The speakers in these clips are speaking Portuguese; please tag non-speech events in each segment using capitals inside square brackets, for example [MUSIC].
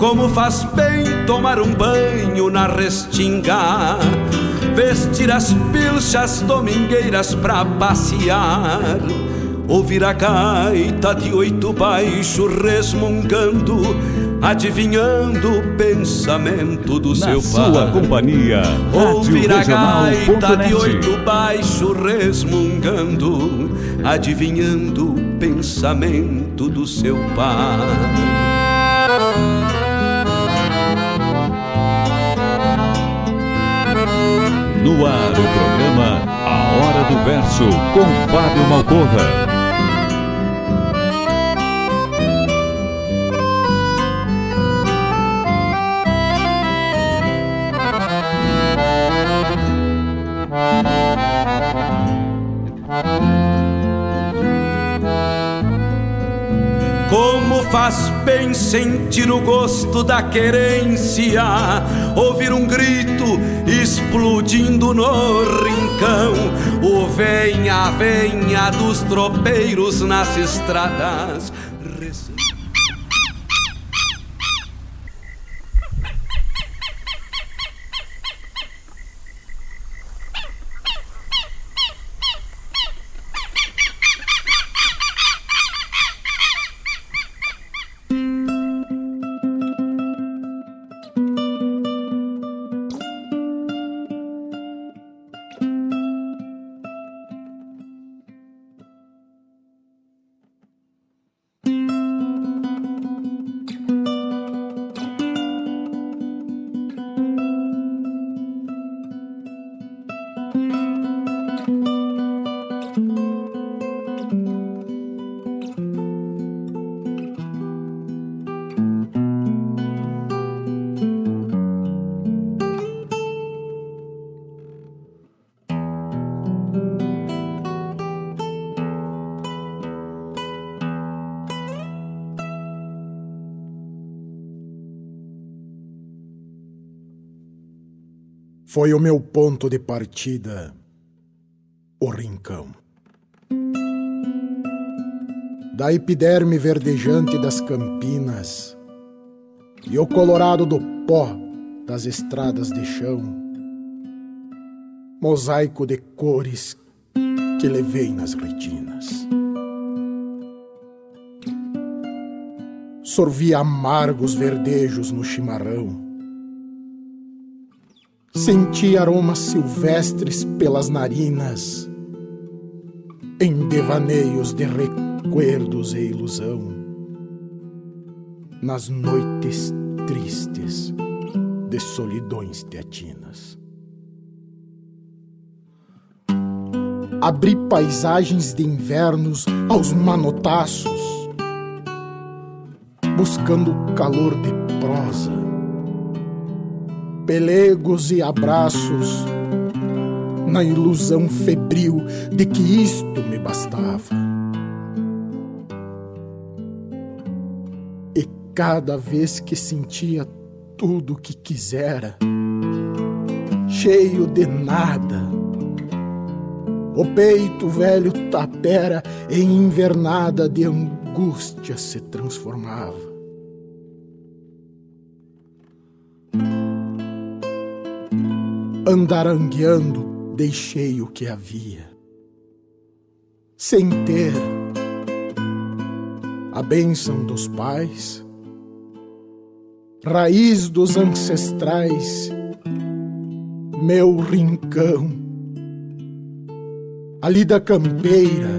Como faz bem tomar um banho na restinga, vestir as pilchas domingueiras pra passear, ouvir a gaita de oito baixo resmungando, adivinhando o pensamento do Na seu sua pai. companhia, Ouvir a gaita de oito baixo resmungando, adivinhando o pensamento do seu pai. No ar o programa A Hora do Verso com Fábio Malcorra. Como faz bem sentir o gosto da querência, ouvir um grito explodindo no rincão, o venha, venha dos tropeiros nas estradas. Foi o meu ponto de partida, o rincão. Da epiderme verdejante das campinas e o colorado do pó das estradas de chão, mosaico de cores que levei nas retinas. Sorvi amargos verdejos no chimarrão Senti aromas silvestres pelas narinas, em devaneios de recuerdos e ilusão, nas noites tristes de solidões teatinas. Abri paisagens de invernos aos manotaços, buscando o calor de prosa pelegos e abraços, na ilusão febril de que isto me bastava. E cada vez que sentia tudo o que quisera, cheio de nada, o peito velho tapera em invernada de angústia se transformava. Andarangueando, deixei o que havia. Sem ter a bênção dos pais, raiz dos ancestrais meu rincão. Ali da campeira,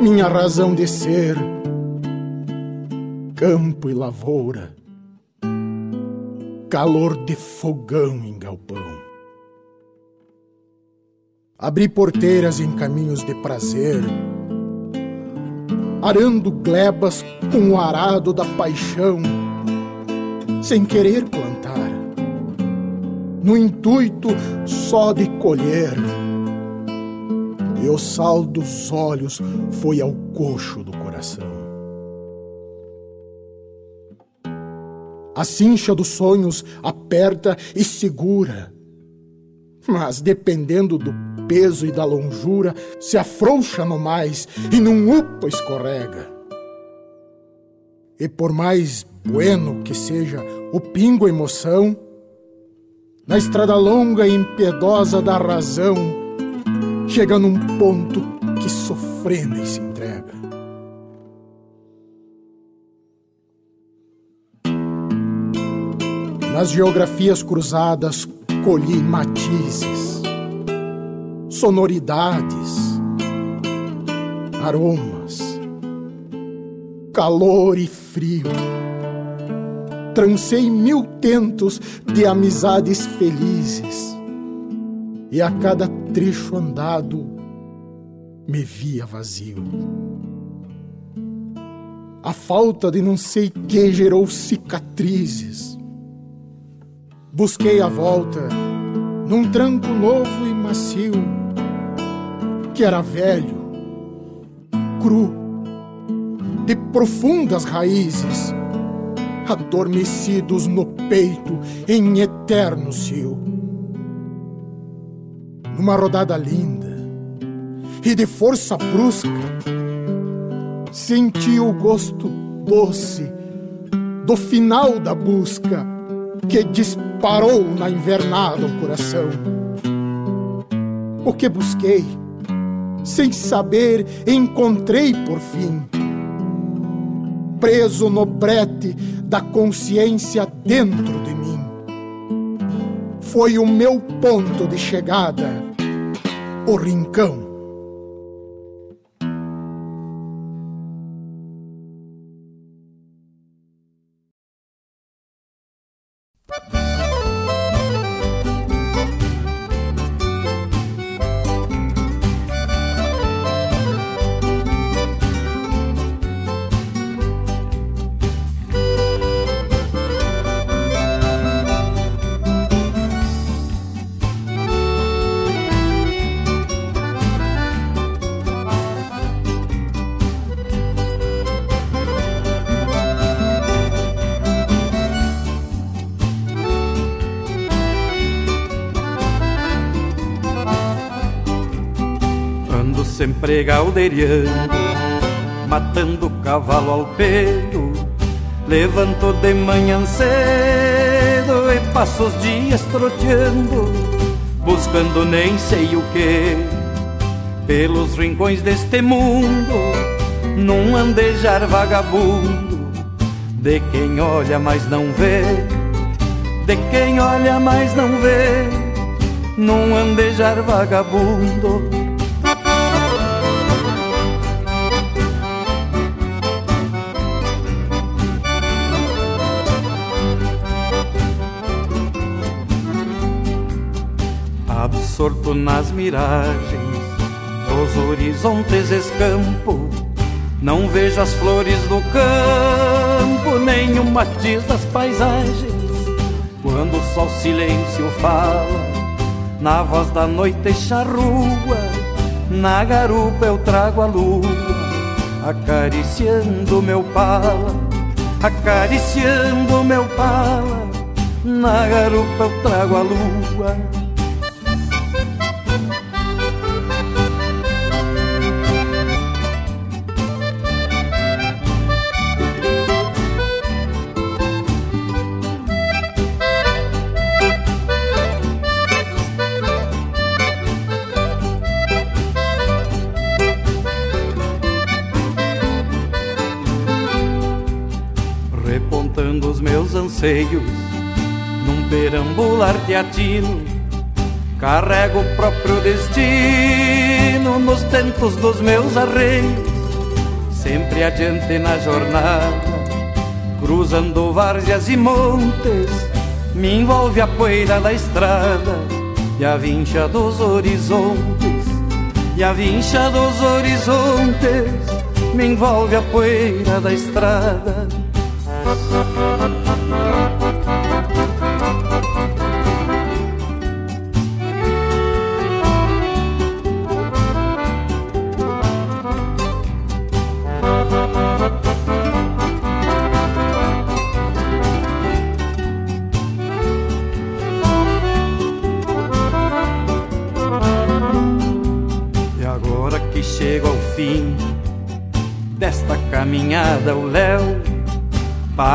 minha razão de ser, campo e lavoura, calor de fogão em galpão. Abri porteiras em caminhos de prazer, arando glebas com o arado da paixão, sem querer plantar, no intuito só de colher. E o sal dos olhos foi ao coxo do coração. A cincha dos sonhos aperta e segura, mas dependendo do peso e da longura, se afrouxa no mais e num upa escorrega. E por mais bueno que seja o pingo emoção, na estrada longa e impiedosa da razão, chega num ponto que sofrendo e se entrega. Nas geografias cruzadas colhi matizes sonoridades, aromas, calor e frio. Trancei mil tentos de amizades felizes, e a cada trecho andado me via vazio. A falta de não sei que gerou cicatrizes. Busquei a volta num tranco novo e macio que era velho, cru, de profundas raízes, adormecidos no peito em eterno cio. Numa rodada linda e de força brusca, senti o gosto doce do final da busca que disparou na invernada o coração. O que busquei? sem saber, encontrei por fim. Preso no brete da consciência dentro de mim. Foi o meu ponto de chegada, o rincão. Galdeiriando, matando cavalo ao pelo. Levanto de manhã cedo e passo os dias troteando, buscando nem sei o que, pelos rincões deste mundo, num andejar vagabundo, de quem olha mas não vê, de quem olha mas não vê, num andejar vagabundo absorto nas miragens dos horizontes escampo. Não vejo as flores do campo, nem o matiz das paisagens. Quando só o silêncio fala, na voz da noite charrua, na garupa eu trago a lua, acariciando meu pala, acariciando meu pala. Na garupa eu trago a lua anseios Num perambular teatino Carrego o próprio destino nos tentos dos meus arreios, sempre adiante na jornada, cruzando várzeas e montes, me envolve a poeira da estrada e a vincha dos horizontes, e a vincha dos horizontes me envolve a poeira da estrada. Caminhada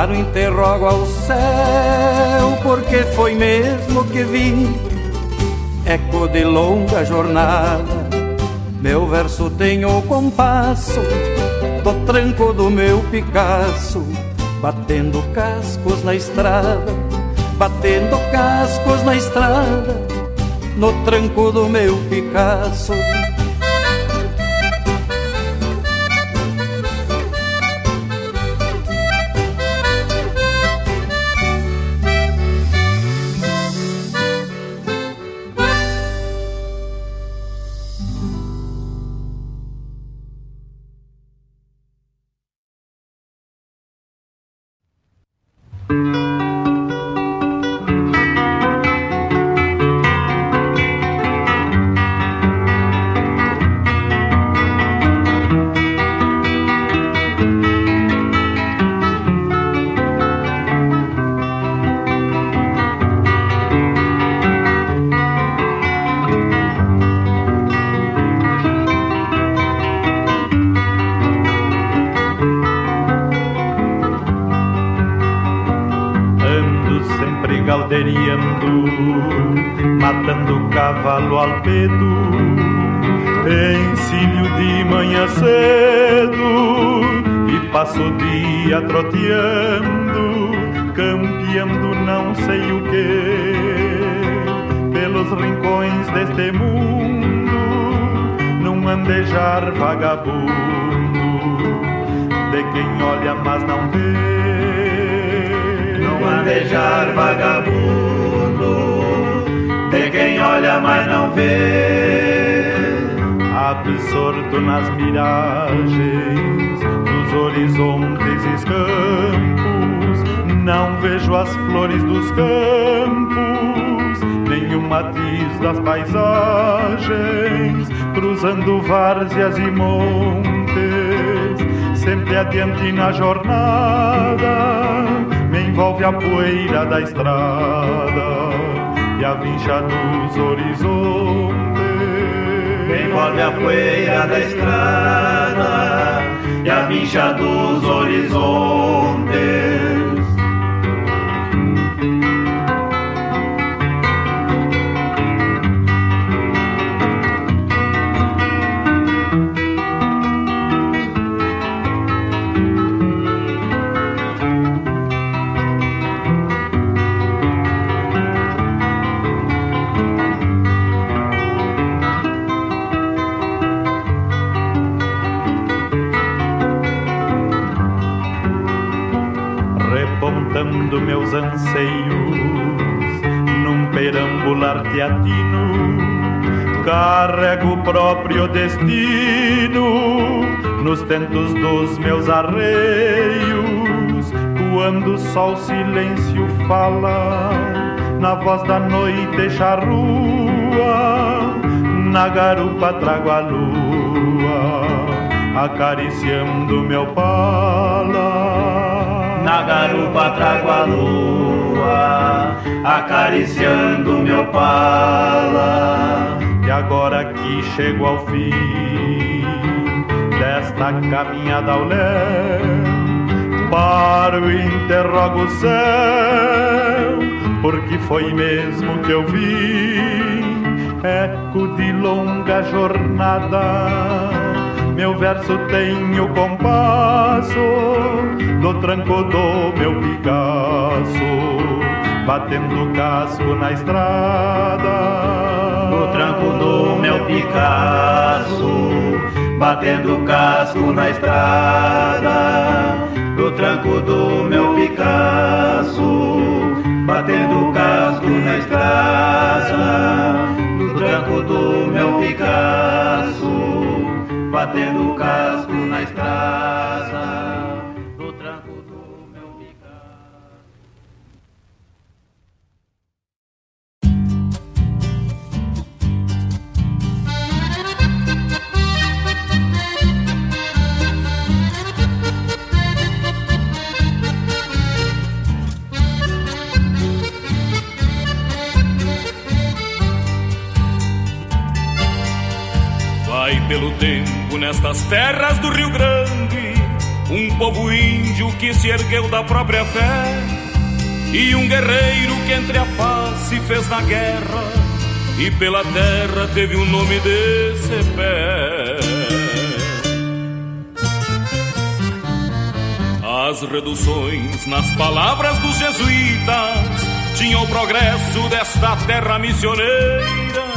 Paro, interrogo ao céu Porque foi mesmo que vim Eco de longa jornada. Meu verso tem o compasso Do tranco do meu Picasso Batendo cascos na estrada Batendo cascos na estrada No tranco do meu Picasso várzeas e montes, sempre adiante na jornada, me envolve a poeira da estrada e a vincha dos horizontes. Me envolve a poeira da estrada e a vincha dos horizontes. Meus anseios num perambular teatino. Carrego o próprio destino nos tentos dos meus arreios. Quando só o silêncio fala, na voz da noite charrua, na garupa trago a lua, acariciando meu pala na garupa trago a lua, acariciando meu pala. E agora que chego ao fim desta caminhada ao léu, paro e interrogo o céu, porque foi mesmo que eu vi eco de longa jornada meu verso tem o compasso do tranco do meu Picasso, batendo casco na estrada. meu Picasso, batendo casco na estrada, no tranco do meu Picasso, batendo casco na estrada, no tranco do meu Picasso, batendo casco na estrada. Pelo tempo nestas terras do Rio Grande, um povo índio que se ergueu da própria fé e um guerreiro que entre a paz se fez na guerra e pela terra teve o nome de Cepé. As reduções nas palavras dos jesuítas tinham o progresso desta terra missioneira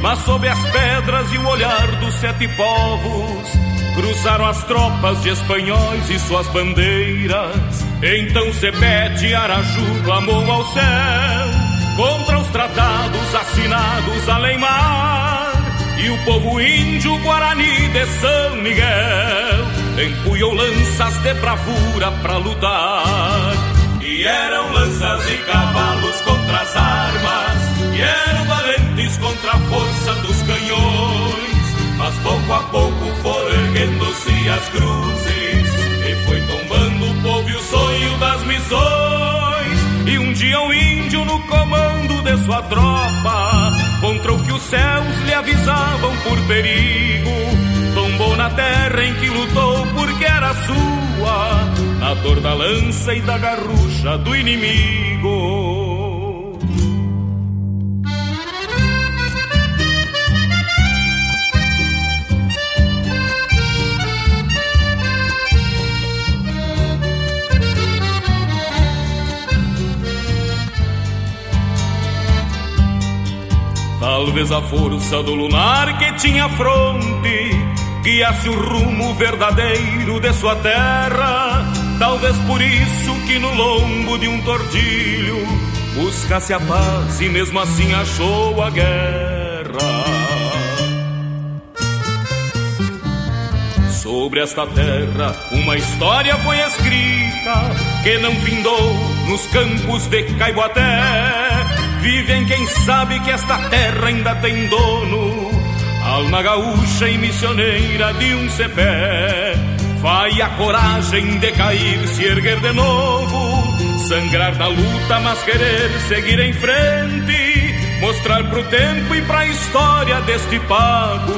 mas sob as pedras e o olhar dos sete povos, cruzaram as tropas de espanhóis e suas bandeiras. Então Sepete Araju clamou ao céu contra os tratados assinados além mar. E o povo índio Guarani de São Miguel empunhou lanças de bravura pra lutar. E eram lanças e cavalos contra Mas pouco a pouco foram erguendo-se as cruzes, e foi tombando o povo e o sonho das missões. E um dia o índio no comando de sua tropa, contra o que os céus lhe avisavam por perigo, tombou na terra em que lutou porque era sua, na dor da lança e da garrucha do inimigo. Talvez a força do lunar que tinha fronte guiasse o rumo verdadeiro de sua terra. Talvez por isso que no lombo de um tordilho buscasse a paz e mesmo assim achou a guerra. Sobre esta terra uma história foi escrita que não findou nos campos de Caiboaté Vivem quem sabe que esta terra ainda tem dono, alma gaúcha e missioneira de um cepé. Vai a coragem de cair, se erguer de novo, sangrar da luta, mas querer seguir em frente, mostrar pro tempo e pra história deste pago.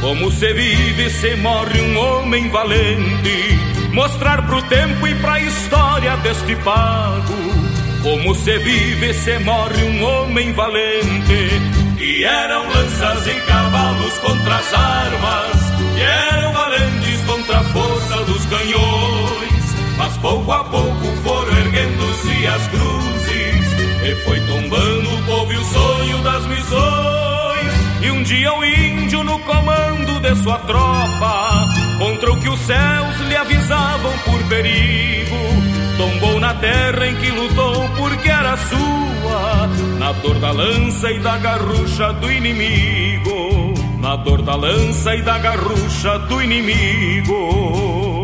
Como se vive, se morre um homem valente. Mostrar pro tempo e pra história deste pago como se vive, se morre um homem valente. E eram lanças e cavalos contra as armas, e eram valentes contra a força dos canhões. Mas pouco a pouco foram erguendo-se as cruzes, e foi tombando o povo e o sonho das missões. E um dia o índio no comando de sua tropa, contra o que os céus lhe avisavam por perigo na terra em que lutou porque era sua, na dor da lança e da garrucha do inimigo, na dor da lança e da garrucha do inimigo.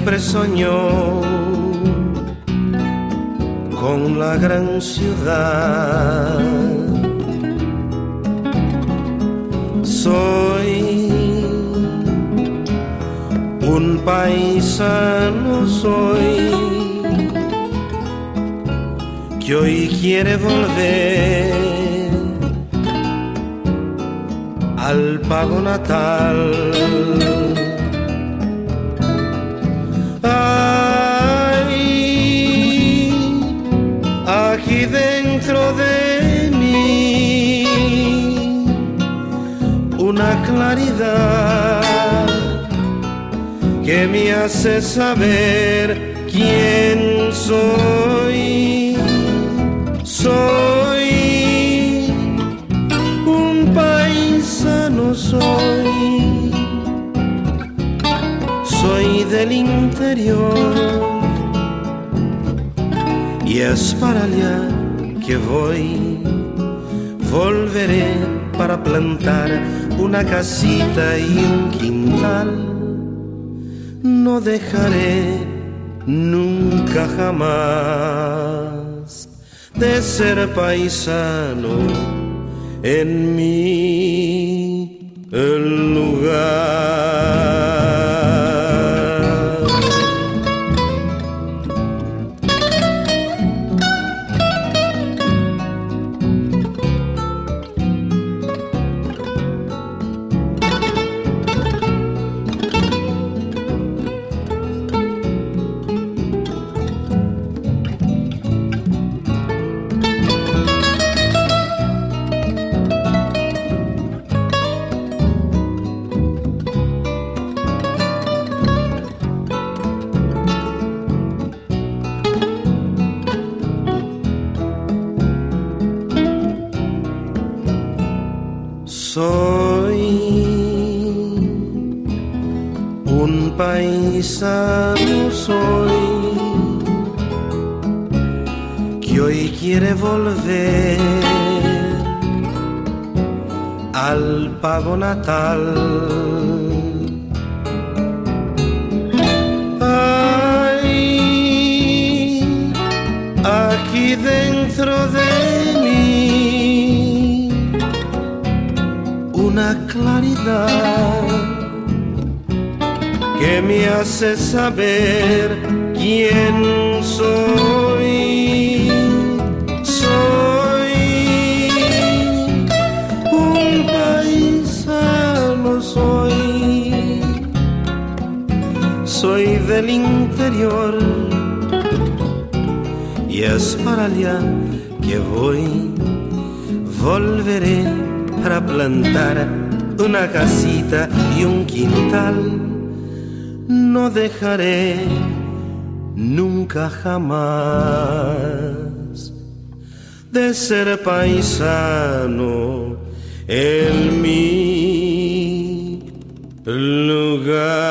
siempre soñó con la gran ciudad. Soy un paisano, soy que hoy quiere volver al pago natal que me hace saber quién soy. Soy un paisano, soy. Soy del interior y es para allá que voy. Volveré para plantar una casita y un quintal. No dejaré nunca jamás de ser paisano en mi paisano soy que hoy quiere volver al pago natal. Ay, aquí dentro de mí una claridad que me hace saber quién soy. Soy un paisano, soy. Soy del interior y es para allá que voy. Volveré para plantar una casita y un quintal no dejaré nunca jamás de ser paisano en mi lugar.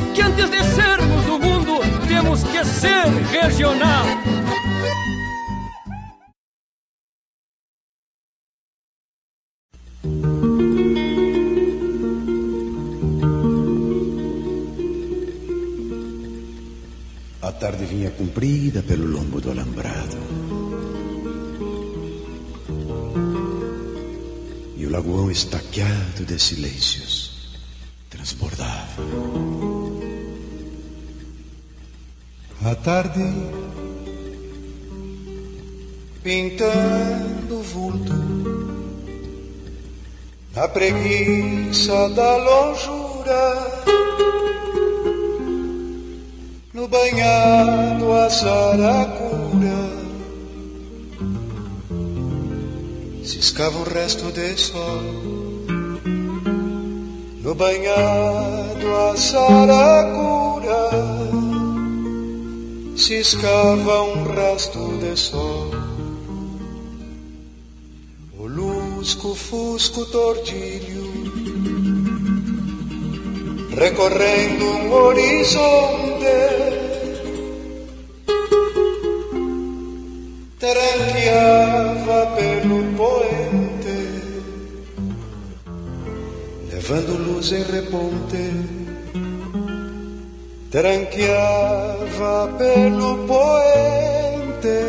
que antes de sermos do mundo, temos que ser regional. A tarde vinha comprida pelo lombo do alambrado. E o lagoão estaqueado de silêncios transbordava. A tarde pintando o vulto na preguiça da longura no banhado a saracura ciscava o resto de sol no banhado a saracura ciscava um resto de sol o lusco fusco tordilho recorrendo um horizonte tranqueava pelo poente, levando luz em reponte. Tranqueava pelo poente,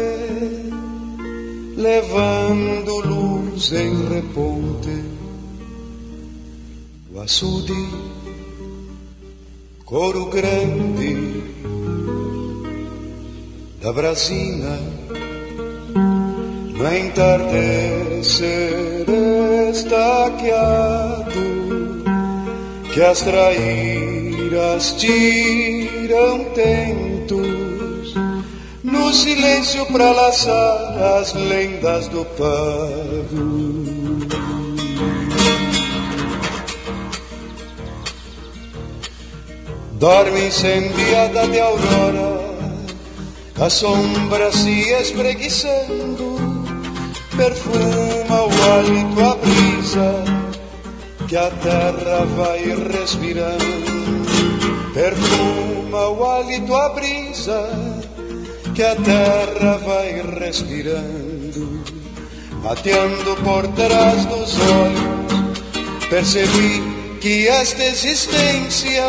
levando luz em reponte. O açude, coro grande da Brasina no entardecer estaqueado que as traíras tiram tentos no silêncio para laçar as lendas do pago. Dorme incendiada de aurora, a sombra se espreguiçando perfuma o hálito a brisa que a terra vai respirando. Perfuma o hálito a brisa que a terra vai respirando. Mateando por trás dos olhos, percebi que esta existência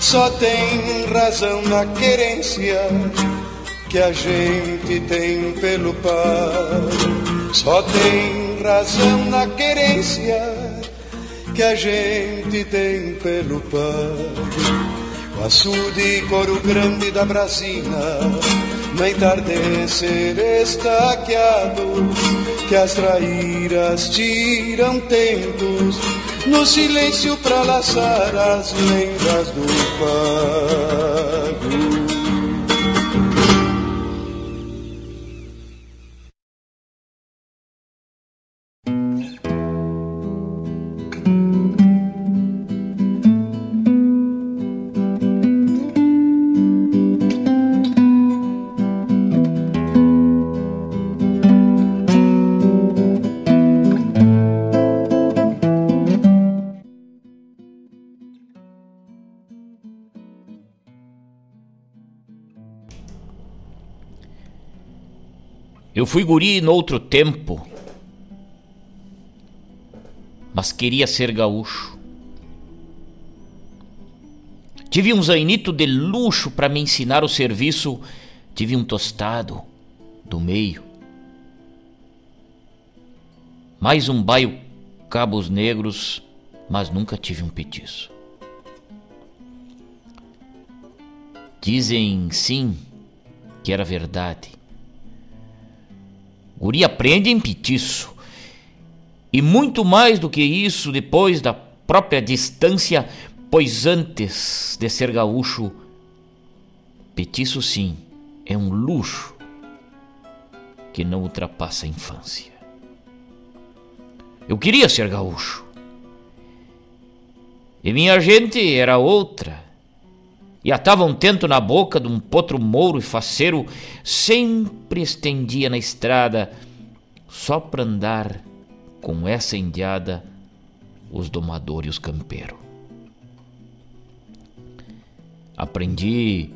só tem razão na querência que a gente tem pelo pai. Só tem razão na querência que a gente tem pelo pai. O açude coro grande da Brasina, no entardecer estaqueado, que as traíras tiram tentos no silêncio para laçar as lendas do pago. Eu fui guri noutro tempo, mas queria ser gaúcho. Tive um zainito de luxo para me ensinar o serviço, tive um tostado do meio. Mais um baio cabos negros, mas nunca tive um petiço. Dizem sim que era verdade Guri aprende em petiço. E muito mais do que isso depois da própria distância, pois antes de ser gaúcho, petiço sim, é um luxo que não ultrapassa a infância. Eu queria ser gaúcho. E minha gente era outra e atava um tento na boca de um potro mouro e faceiro, sempre estendia na estrada, só pra andar com essa indiada os domadores e os campeiros. Aprendi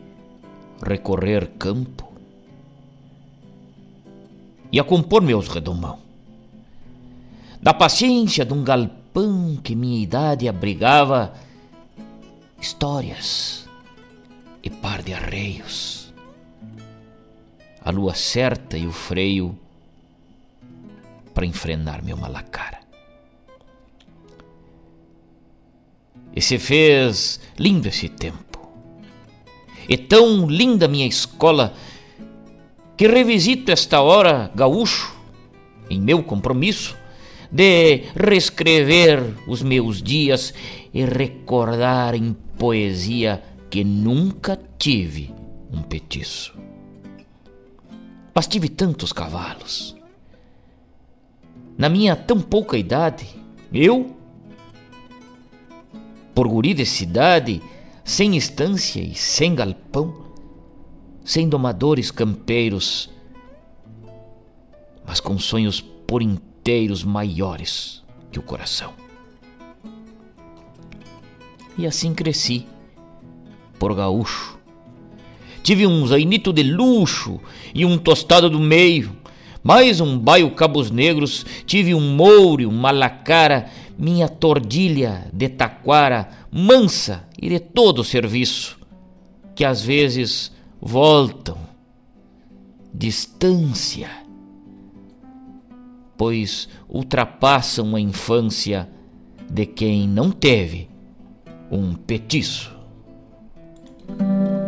recorrer campo e a compor meus redomão. Da paciência de um galpão que minha idade abrigava, histórias e par de arreios a lua certa e o freio para enfrenar meu malacara. E se fez lindo esse tempo. E tão linda minha escola que revisito esta hora gaúcho em meu compromisso de reescrever os meus dias e recordar em poesia que nunca tive um petiço. Mas tive tantos cavalos. Na minha tão pouca idade, eu, por guri de cidade, sem estância e sem galpão, sem domadores campeiros, mas com sonhos por inteiros maiores que o coração. E assim cresci, por gaúcho. Tive um zainito de luxo e um tostado do meio, mais um baio cabos negros, tive um moure, um malacara, minha tordilha de taquara, mansa e de todo serviço, que às vezes voltam. Distância pois ultrapassam a infância de quem não teve um petiço. Faz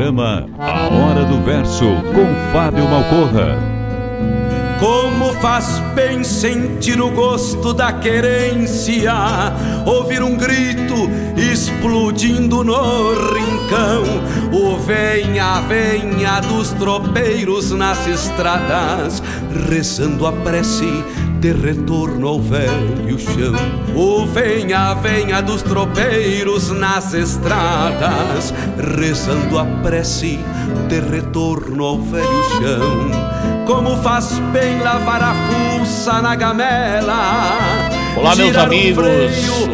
Programa A Hora do Verso, com Fábio Malcorra. Como faz bem sentir o gosto da querência, ouvir um grito explodindo no rincão, o venha, venha dos tropeiros nas estradas, rezando a prece de retorno ao velho chão. O venha, venha dos tropeiros nas estradas, rezando a prece de retorno ao velho chão. Como faz bem lavar a fuça na gamela. Olá, meus amigos.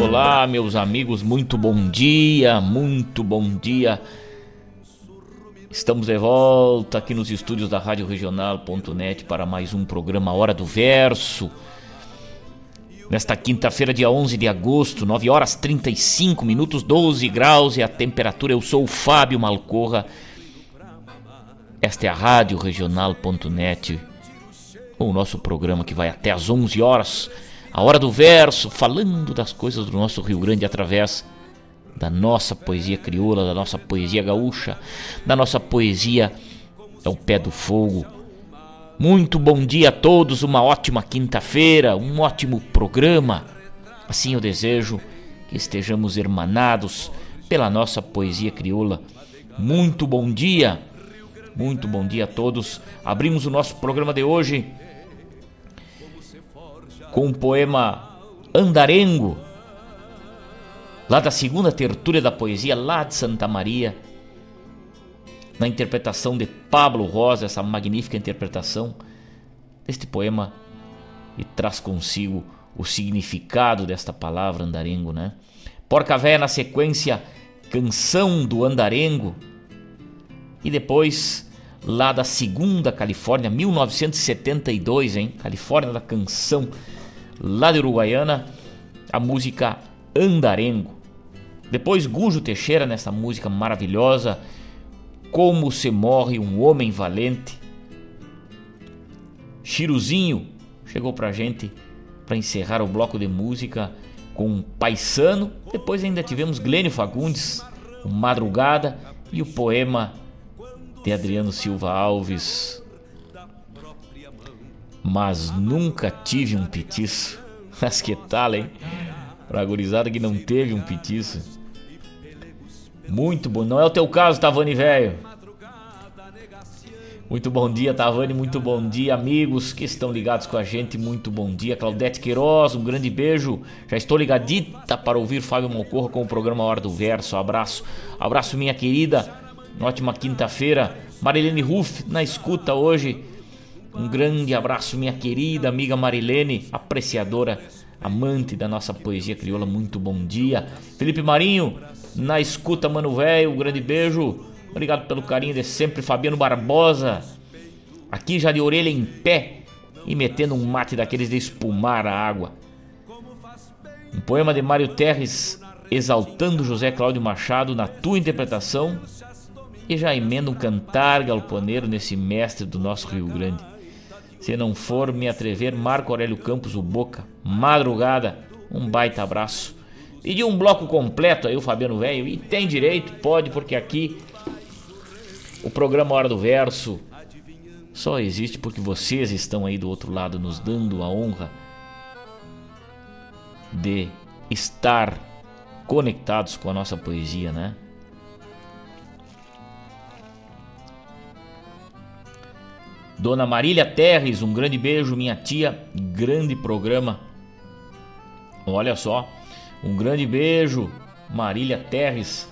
Olá, meus amigos. Muito bom dia, muito bom dia. Estamos de volta aqui nos estúdios da Rádio Regional.net para mais um programa Hora do Verso. Nesta quinta-feira, dia 11 de agosto, 9 horas 35 minutos, 12 graus e a temperatura. Eu sou o Fábio Malcorra Esta é a Rádio Regional.net, o nosso programa que vai até às 11 horas, a hora do verso, falando das coisas do nosso Rio Grande através da nossa poesia crioula, da nossa poesia gaúcha, da nossa poesia ao pé do fogo. Muito bom dia a todos, uma ótima quinta-feira, um ótimo programa. Assim eu desejo que estejamos hermanados pela nossa poesia crioula. Muito bom dia, muito bom dia a todos. Abrimos o nosso programa de hoje com o poema Andarengo, lá da segunda tertúlia da poesia, lá de Santa Maria, na interpretação de Pablo Rosa, essa magnífica interpretação deste poema e traz consigo o significado desta palavra andarengo, né? Porca Véia na sequência, Canção do Andarengo e depois lá da segunda Califórnia, 1972, hein? Califórnia da Canção, lá de Uruguaiana, a música Andarengo. Depois Gujo Teixeira nessa música maravilhosa, Como se morre um homem valente. Chiruzinho chegou pra gente para encerrar o bloco de música com Paisano. Depois ainda tivemos Glênio Fagundes, o Madrugada e o poema de Adriano Silva Alves. Mas nunca tive um petiço. Mas que tal, hein? Pra gurizada que não teve um petiço. Muito bom. Não é o teu caso, Tavani velho. Muito bom dia, Tavani. Muito bom dia, amigos que estão ligados com a gente. Muito bom dia, Claudete Queiroz. Um grande beijo. Já estou ligadita para ouvir Fábio Malcorra com o programa Hora do Verso. Abraço. Abraço, minha querida. Uma ótima quinta-feira. Marilene Ruff na escuta hoje. Um grande abraço, minha querida amiga Marilene, apreciadora, amante da nossa poesia crioula. Muito bom dia. Felipe Marinho, na escuta, mano velho, um grande beijo. Obrigado pelo carinho de sempre, Fabiano Barbosa. Aqui já de orelha em pé e metendo um mate daqueles de espumar a água. Um poema de Mário Terres exaltando José Cláudio Machado na tua interpretação e já emenda um cantar galponeiro nesse mestre do nosso Rio Grande. Se não for me atrever, Marco Aurélio Campos, o Boca, madrugada, um baita abraço. Pedi um bloco completo aí, o Fabiano Velho, e tem direito, pode, porque aqui o programa Hora do Verso só existe porque vocês estão aí do outro lado nos dando a honra de estar conectados com a nossa poesia, né? Dona Marília Terres, um grande beijo, minha tia, grande programa. Olha só, um grande beijo, Marília Terres.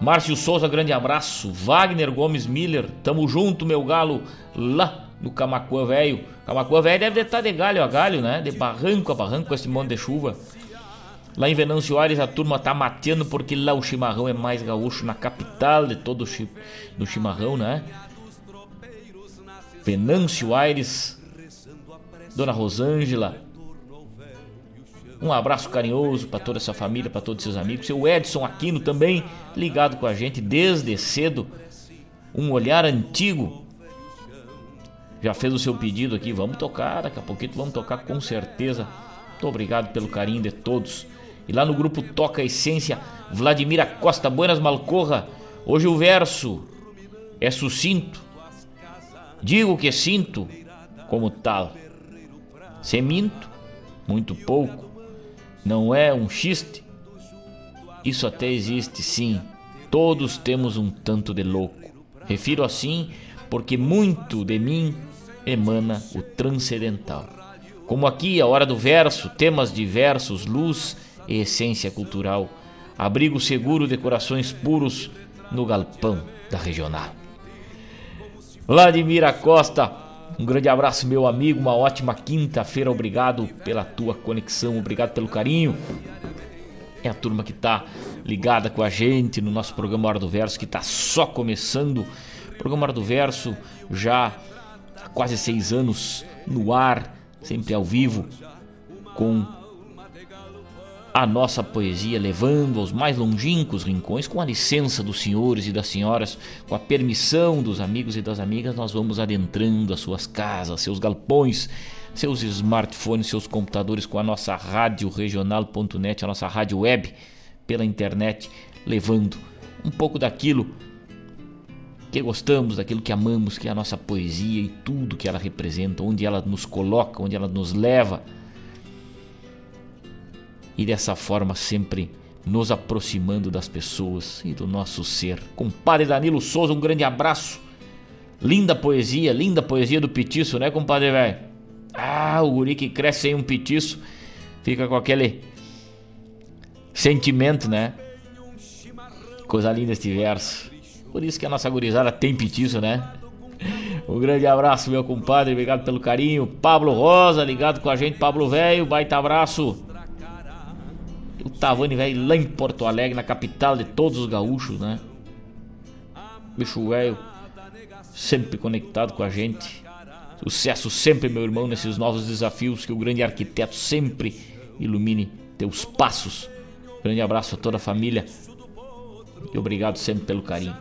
Márcio Souza, grande abraço. Wagner Gomes Miller, tamo junto, meu galo, lá no Camacuã Velho. Camacuã Velho deve estar de galho a galho, né? De barranco a barranco com esse monte de chuva. Lá em Venâncio Aires a turma tá mateando porque lá o chimarrão é mais gaúcho, na capital de todo o chi do chimarrão, né? Venâncio Aires, Dona Rosângela, um abraço carinhoso para toda essa família, para todos seus amigos. Seu Edson Aquino também ligado com a gente desde cedo. Um olhar antigo. Já fez o seu pedido aqui. Vamos tocar, daqui a pouquinho vamos tocar com certeza. Muito obrigado pelo carinho de todos. E lá no grupo Toca Essência, Vladimir Costa Buenas Malcorra. Hoje o verso é sucinto. Digo que sinto como tal. Se minto, muito pouco não é um xiste? Isso até existe, sim. Todos temos um tanto de louco. Refiro assim porque muito de mim emana o transcendental. Como aqui, a hora do verso, temas diversos, luz e essência cultural, abrigo seguro de corações puros no galpão da regional. Vladimir Costa, um grande abraço, meu amigo. Uma ótima quinta-feira. Obrigado pela tua conexão. Obrigado pelo carinho. É a turma que tá ligada com a gente no nosso programa Hora do Verso, que tá só começando. O programa Hora do Verso já há quase seis anos no ar, sempre ao vivo, com a nossa poesia, levando aos mais longínquos rincões, com a licença dos senhores e das senhoras, com a permissão dos amigos e das amigas, nós vamos adentrando as suas casas, seus galpões, seus smartphones, seus computadores com a nossa rádio regional.net, a nossa rádio web pela internet, levando um pouco daquilo que gostamos, daquilo que amamos, que é a nossa poesia e tudo que ela representa, onde ela nos coloca, onde ela nos leva e dessa forma sempre nos aproximando das pessoas e do nosso ser. Compadre Danilo Souza, um grande abraço. Linda poesia, linda poesia do petiço, né, compadre velho? Ah, o guri que cresce sem um petiço fica com aquele sentimento, né? Coisa linda este verso. Por isso que a nossa gurizada tem petiço, né? [LAUGHS] Um grande abraço, meu compadre. Obrigado pelo carinho. Pablo Rosa, ligado com a gente. Pablo Velho, baita abraço o Tavani, velho, lá em Porto Alegre, na capital de todos os gaúchos, né? Bicho velho, sempre conectado com a gente. Sucesso sempre, meu irmão, nesses novos desafios. Que o grande arquiteto sempre ilumine teus passos. Grande abraço a toda a família e obrigado sempre pelo carinho.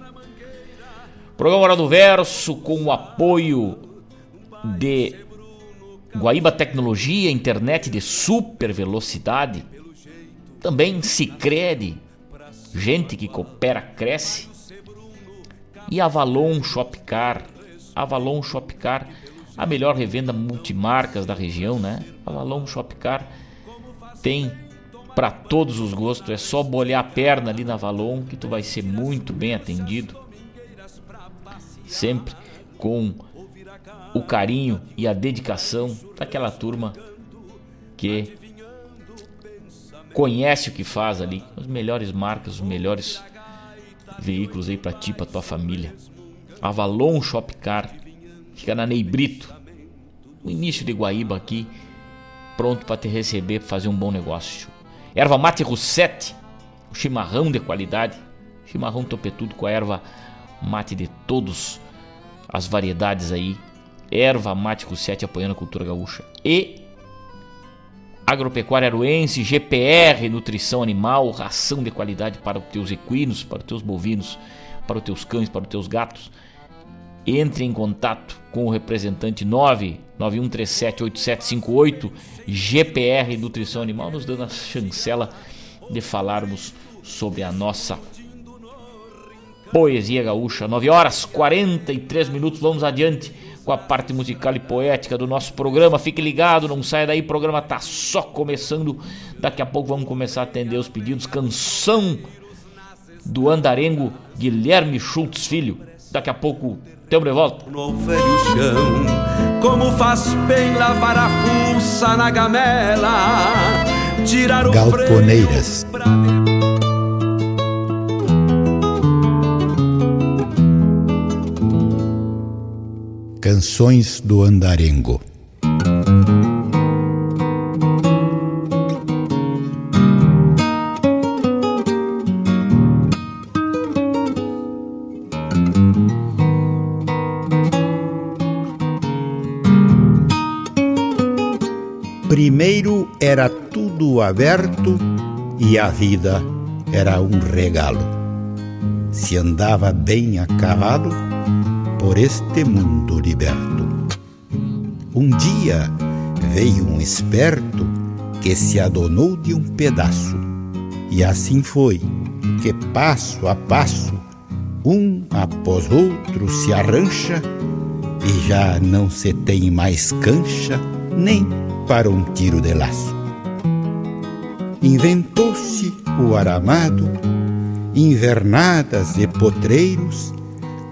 Programa Hora do Verso com o apoio de Guaíba Tecnologia, internet de super velocidade também se gente que coopera cresce. E Avalon Shopcar, Avalon Shopcar, a melhor revenda multimarcas da região, né? Avalon Shopcar tem para todos os gostos, é só bolhar a perna ali na Avalon que tu vai ser muito bem atendido. Sempre com o carinho e a dedicação daquela turma que conhece o que faz ali, as melhores marcas, os melhores veículos aí para ti, para tua família. Avalon Shopcar, fica na Ney Brito, no início de Guaíba aqui, pronto para te receber, para fazer um bom negócio. Erva mate Russete, chimarrão de qualidade, chimarrão topetudo com a erva mate de todos as variedades aí. Erva mate Russete apoiando a cultura gaúcha. E Agropecuária Aruense, GPR, nutrição animal, ração de qualidade para os teus equinos, para os teus bovinos, para os teus cães, para os teus gatos. Entre em contato com o representante 991378758 GPR Nutrição Animal, nos dando a chancela de falarmos sobre a nossa poesia gaúcha. 9 horas 43 minutos, vamos adiante com a parte musical e poética do nosso programa. Fique ligado, não saia daí, o programa tá só começando. Daqui a pouco vamos começar a atender os pedidos. Canção do andarengo Guilherme Schultz Filho. Daqui a pouco temos de volta. No velho chão, como faz bem lavar a fuça na gamela, tirar o Galponeiras. Canções do Andarengo. Primeiro era tudo aberto e a vida era um regalo. Se andava bem a cavalo, por este mundo liberto. Um dia veio um esperto que se adonou de um pedaço, e assim foi que passo a passo, um após outro se arrancha, e já não se tem mais cancha nem para um tiro de laço. Inventou-se o aramado, invernadas e potreiros,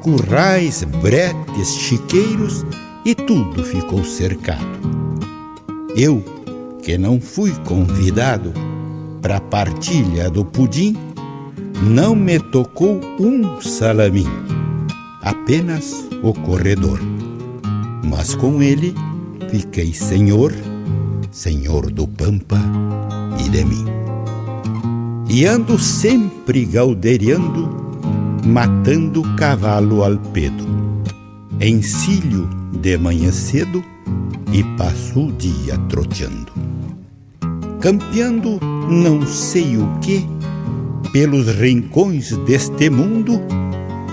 currais, bretes, chiqueiros e tudo ficou cercado. Eu, que não fui convidado para partilha do pudim, não me tocou um salamim, apenas o corredor. Mas com ele fiquei senhor, senhor do Pampa e de mim. E ando sempre galderiando matando cavalo al pedo. Encilho de manhã cedo e passo o dia troteando. campeando não sei o que, pelos rincões deste mundo,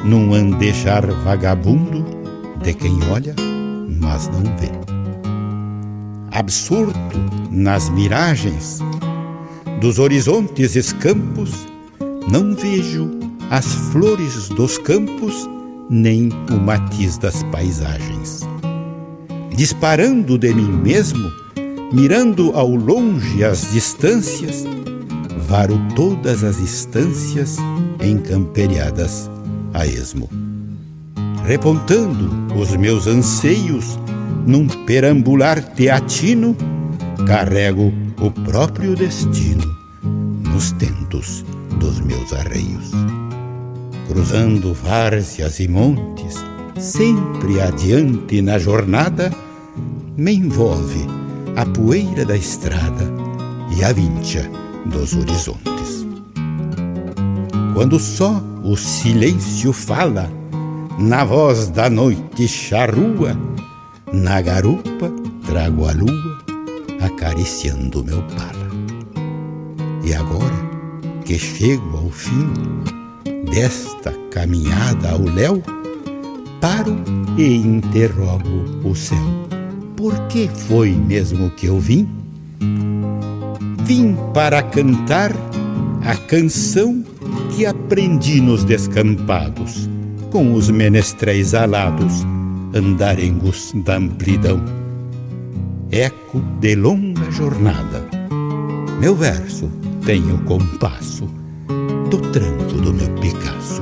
num andejar vagabundo de quem olha, mas não vê. Absurdo nas miragens dos horizontes escampos, não vejo as flores dos campos, nem o matiz das paisagens. Disparando de mim mesmo, mirando ao longe as distâncias, varo todas as instâncias encamperiadas a esmo. Repontando os meus anseios num perambular teatino, carrego o próprio destino nos tentos dos meus arreios. Cruzando várzeas e montes, sempre adiante na jornada, me envolve a poeira da estrada e a vincha dos horizontes. Quando só o silêncio fala, na voz da noite charrua, na garupa trago a lua acariciando meu pala. E agora que chego ao fim desta caminhada ao léu, paro e interrogo o céu. Por que foi mesmo que eu vim? Vim para cantar a canção que aprendi nos descampados, com os menestréis alados, andarengos da amplidão. Eco de longa jornada, meu verso tem o compasso do tranco do meu Picasso,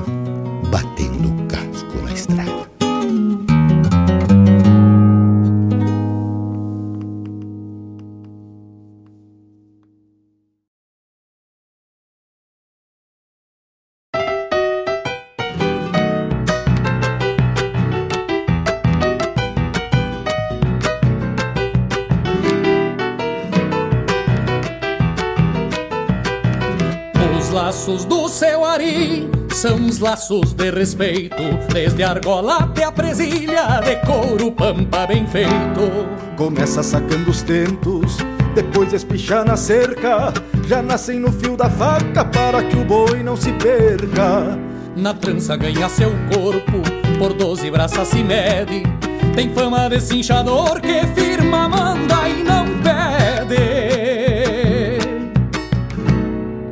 laços de respeito, desde a argola até a presilha, de couro pampa bem feito. Começa sacando os tentos, depois espichar na cerca, já nascem no fio da faca para que o boi não se perca. Na trança ganha seu corpo, por doze braças se mede, tem fama de cinchador que firma, manda e não pede.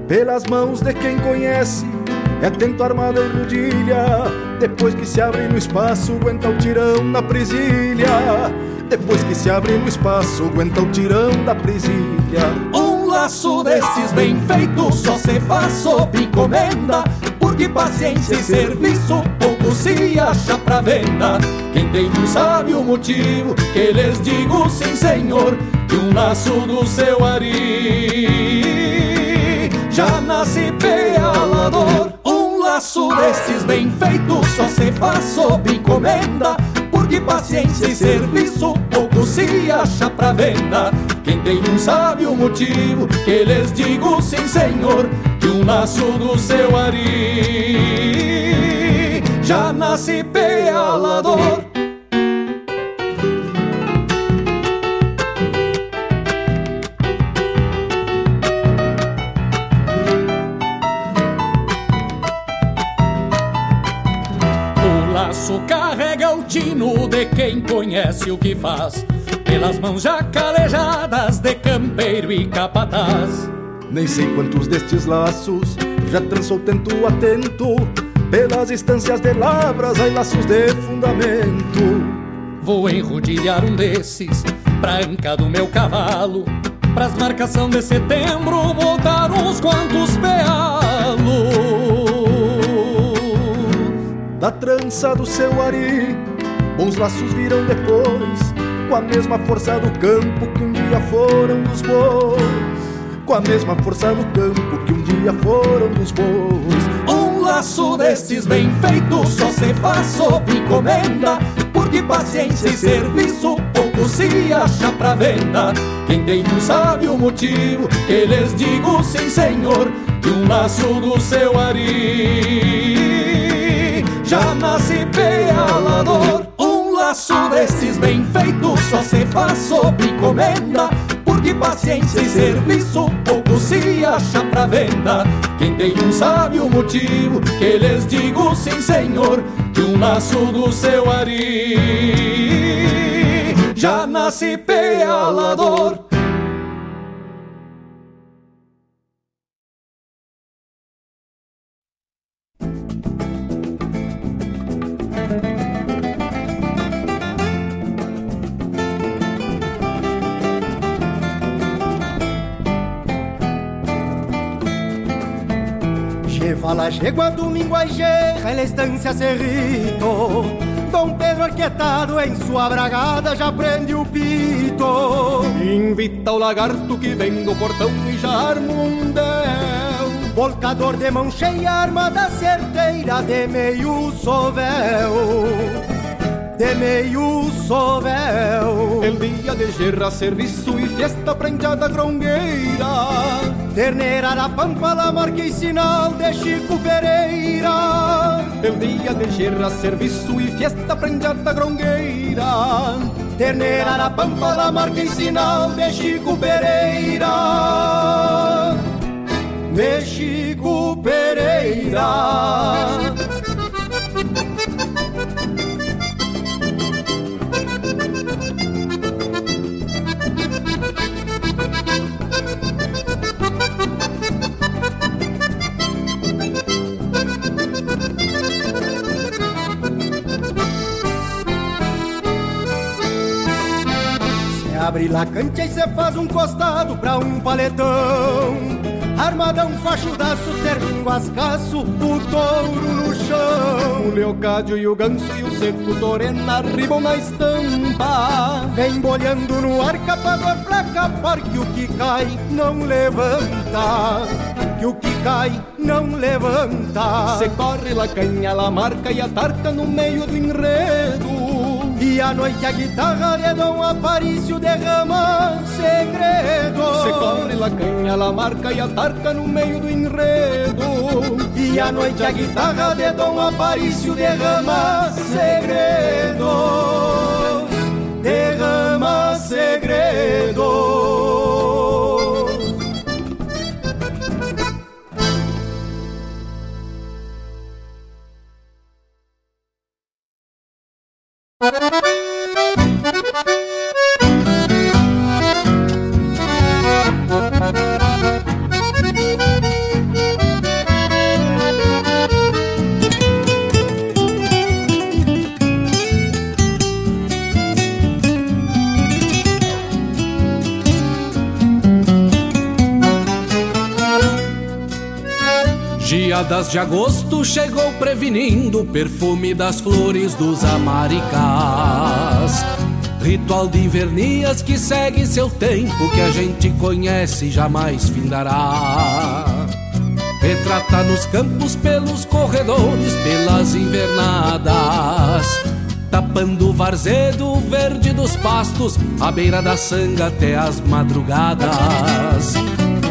Pelas mãos de quem conhece é tento armada e rodilha. Depois que se abre no espaço Aguenta o tirão na presilha. Depois que se abre no espaço Aguenta o tirão da presilha. Um laço desses bem feito Só se faz sob encomenda. Porque paciência e serviço Pouco se acha pra venda. Quem tem um sabe o motivo Que lhes digo sim senhor Que um laço do seu ari. Já nasce pealador laço desses bem feitos só se faz sob encomenda Porque paciência e serviço pouco se acha pra venda. Quem tem um sabe o motivo que lhes digo sim senhor Que um laço do seu ari. Já nasce pealador de quem conhece o que faz, pelas mãos já calejadas de campeiro e capataz. Nem sei quantos destes laços já trançou tento atento, pelas instâncias de lavras, ai laços de fundamento. Vou enrodilhar um desses, pra anca do meu cavalo, pras marcação de setembro, botar uns quantos pealos. Da trança do seu ari Bons laços virão depois, com a mesma força do campo que um dia foram dos bois. Com a mesma força do campo que um dia foram dos bois. Um laço desses bem feito só se faz sob encomenda, porque paciência e serviço pouco se acha pra venda. Quem tem um sabe o motivo, que lhes digo sim senhor, que um laço do seu ari já nasce pealador laço desses bem feitos só se faz sob encomenda Porque paciência e serviço pouco se acha pra venda. Quem tem um sabe o motivo que lhes digo sim senhor, que um laço do seu ari já nasce pealador. Fala chegou domingo a gerra na estância Cerrito. Dom Pedro arquietado em sua bragada já prende o pito. Invita o lagarto que vem do portão e já arma um del Volcador de mão cheia, armada certeira de meio sovel. De meio sovel. El dia de gerra, serviço e festa prendiada grongueira. Terneira da Pampa, la marca e sinal de Chico Pereira. El dia de gerra, serviço e festa prendiada grongueira. Terneira da Pampa, la marca e sinal de Chico Pereira. De Chico Pereira. Abre cancha e cê faz um costado pra um paletão. Armadão fachudaço, terminho ascaço, o touro no chão. O leocádio e o ganso e o seco torena ribam na estampa. Vem bolhando no ar, capador pra capar que o que cai não levanta. Que o que cai não levanta. Cê corre la canha, la marca e a tarca no meio do enredo. E à noite a guitarra de Dom Aparício derrama segredo. Se corre la canha, la marca e a tarca no meio do enredo. E à noite a guitarra de Dom Aparício derrama segredos Derrama segredos Geadas de agosto chegou prevenindo o perfume das flores dos amaricás. Ritual de invernias que segue seu tempo, que a gente conhece e jamais findará. Retrata nos campos, pelos corredores, pelas invernadas. Tapando o varzedo verde dos pastos, à beira da sanga até as madrugadas.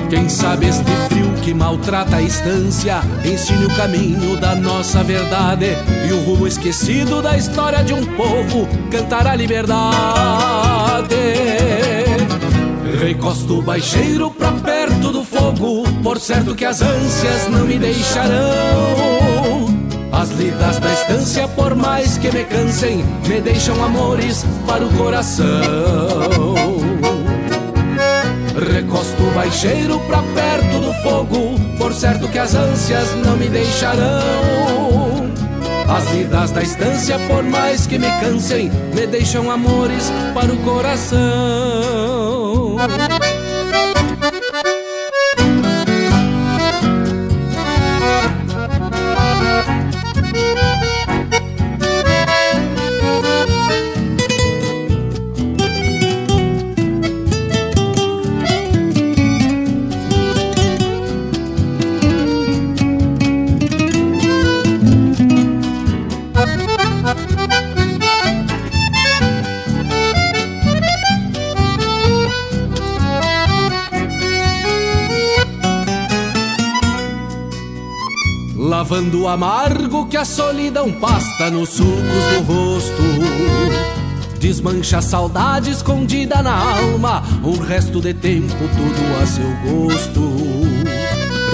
Quem sabe este frio que maltrata a estância ensine o caminho da nossa verdade e o rumo esquecido da história de um povo cantar a liberdade. Recosto baixeiro pra perto do fogo, por certo que as ânsias não me deixarão. As lidas da estância, por mais que me cansem, me deixam amores para o coração. Recosto baixeiro pra perto do fogo, por certo que as ânsias não me deixarão. As vidas da estância, por mais que me cansem, me deixam amores para o coração. Amargo que a solidão pasta nos sulcos do rosto. Desmancha a saudade escondida na alma, o resto de tempo tudo a seu gosto.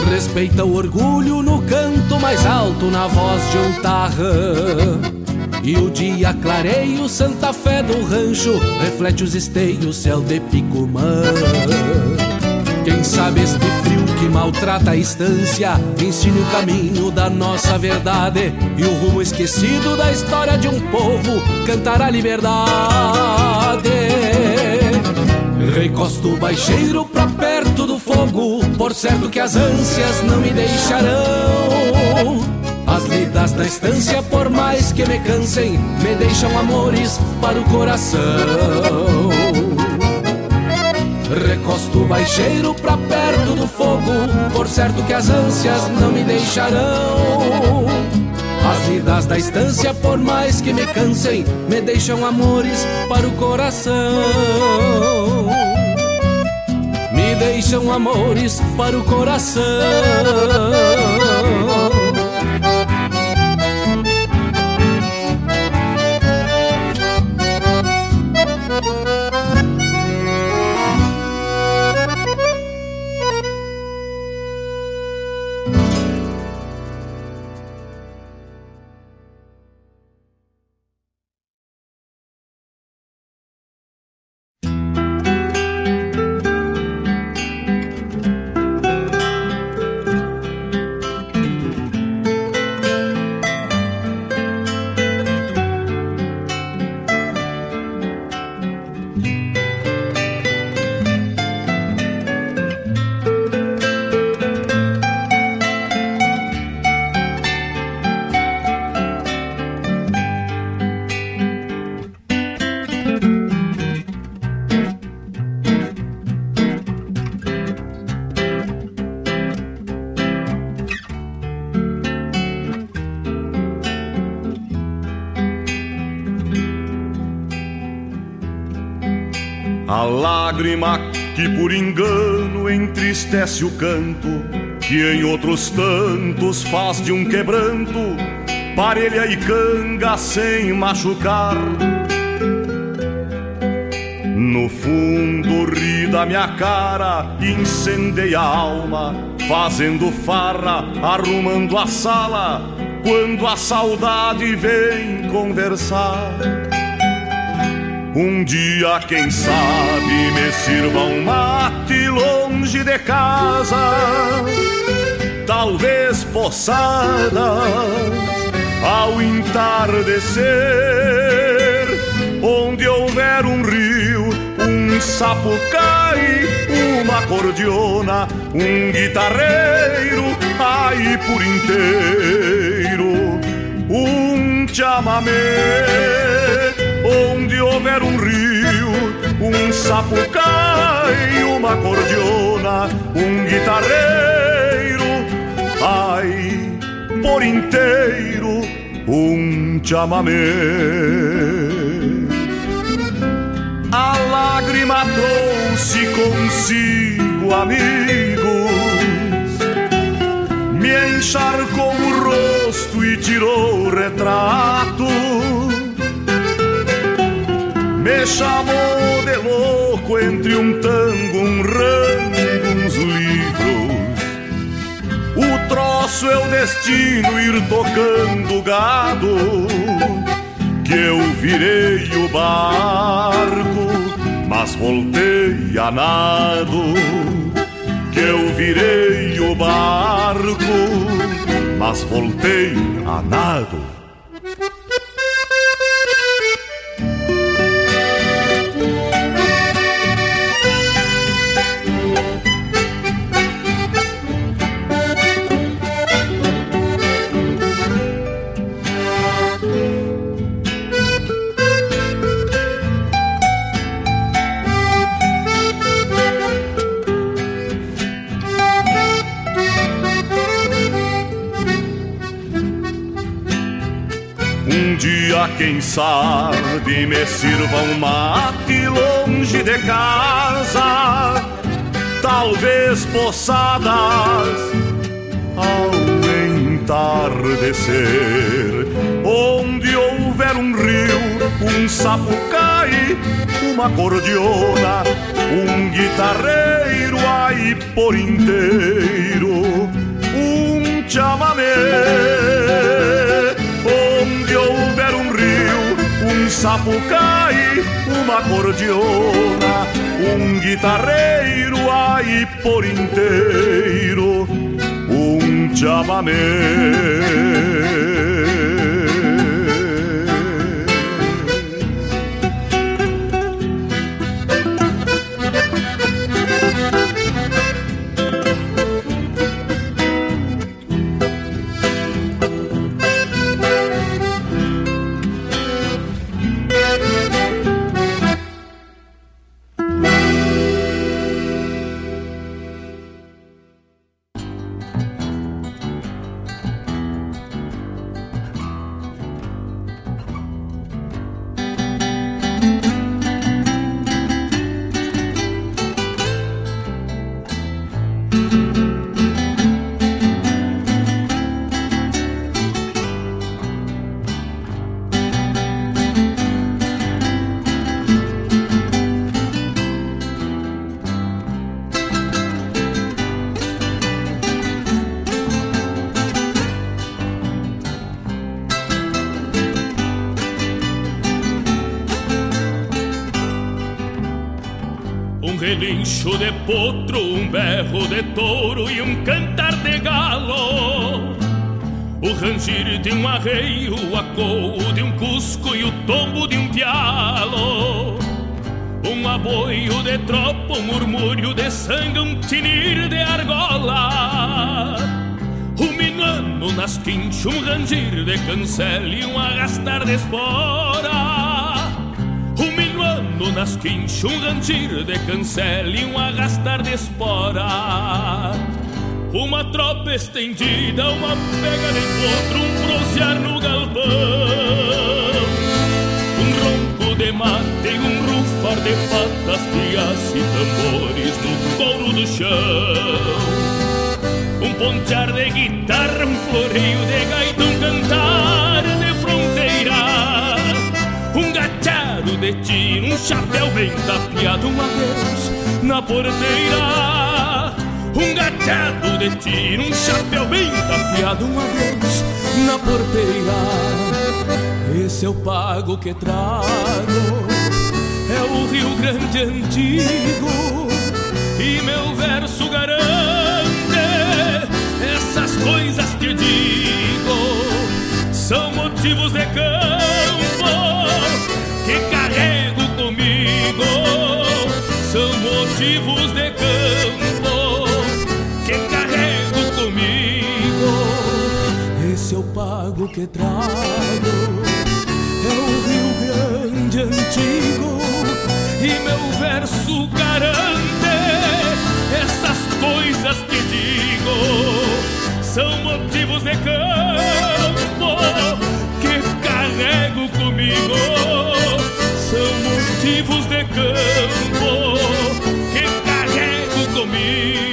Respeita o orgulho no canto mais alto, na voz de um tarra. E o dia clareia o Santa Fé do rancho, reflete os esteios, céu de Picumã. Quem sabe este frio que maltrata a estância ensine o caminho da nossa verdade e o rumo esquecido da história de um povo cantar a liberdade. Recosto o baixeiro pra perto do fogo, por certo que as ânsias não me deixarão. As lidas da estância, por mais que me cansem, me deixam amores para o coração. Recosto o baixeiro pra perto do fogo, por certo que as ânsias não me deixarão. As lidas da estância, por mais que me cansem, me deixam amores para o coração. Me deixam amores para o coração. Lágrima que por engano entristece o canto, que em outros tantos faz de um quebranto parelha e canga sem machucar. No fundo ri da minha cara, incendeia a alma, fazendo farra, arrumando a sala, quando a saudade vem conversar. Um dia, quem sabe, me sirva um mate longe de casa, talvez poçada ao entardecer, onde houver um rio, um sapucai, uma cordiona, um guitarreiro, aí por inteiro, um chamamé Onde houver um rio, um sapucai, uma cordiona, um guitarreiro, ai, por inteiro, um chamamé. A lágrima trouxe consigo amigos, me encharcou o rosto e tirou o retrato me chamou de louco entre um tango, um rango, uns livros. O troço é o destino ir tocando gado, que eu virei o barco, mas voltei a nado. Que eu virei o barco, mas voltei a nado. Sabe me sirva um mate longe de casa, talvez poçadas ao entardecer, onde houver um rio, um sapucai, uma cordiona, um guitarreiro aí por inteiro, um chamamé. Rio, sapucai, uma cordiona, um guitarreiro aí por inteiro, um chamamé. Relincho de potro, um berro de touro e um cantar de galo. O rangir de um arreio, o acou de um cusco e o tombo de um pialo. Um aboio de tropa, um murmúrio de sangue, um tinir de argola. Um minuano nas quinchas, um rangir de cancela e um arrastar de espora nas quinchas, um rantir de cancela e um arrastar de espora. Uma tropa estendida, uma pega de potro, um prosear no galpão. Um ronco de mate, um rufar de patas, crias e tambores no couro do chão. Um pontear de guitarra, um floreio de gaita, um cantar tiro, um chapéu bem tapeado, um adeus na porteira. Um gachado de tiro, um chapéu bem tapeado, um adeus na porteira. Esse é o pago que trago, é o Rio Grande antigo, e meu verso garante essas coisas que digo são motivos de campo motivos de campo que carrego comigo. Esse é o pago que trago, é o Rio Grande antigo e meu verso garante essas coisas que digo. São motivos de campo que carrego comigo. São motivos de campo que carrego comigo.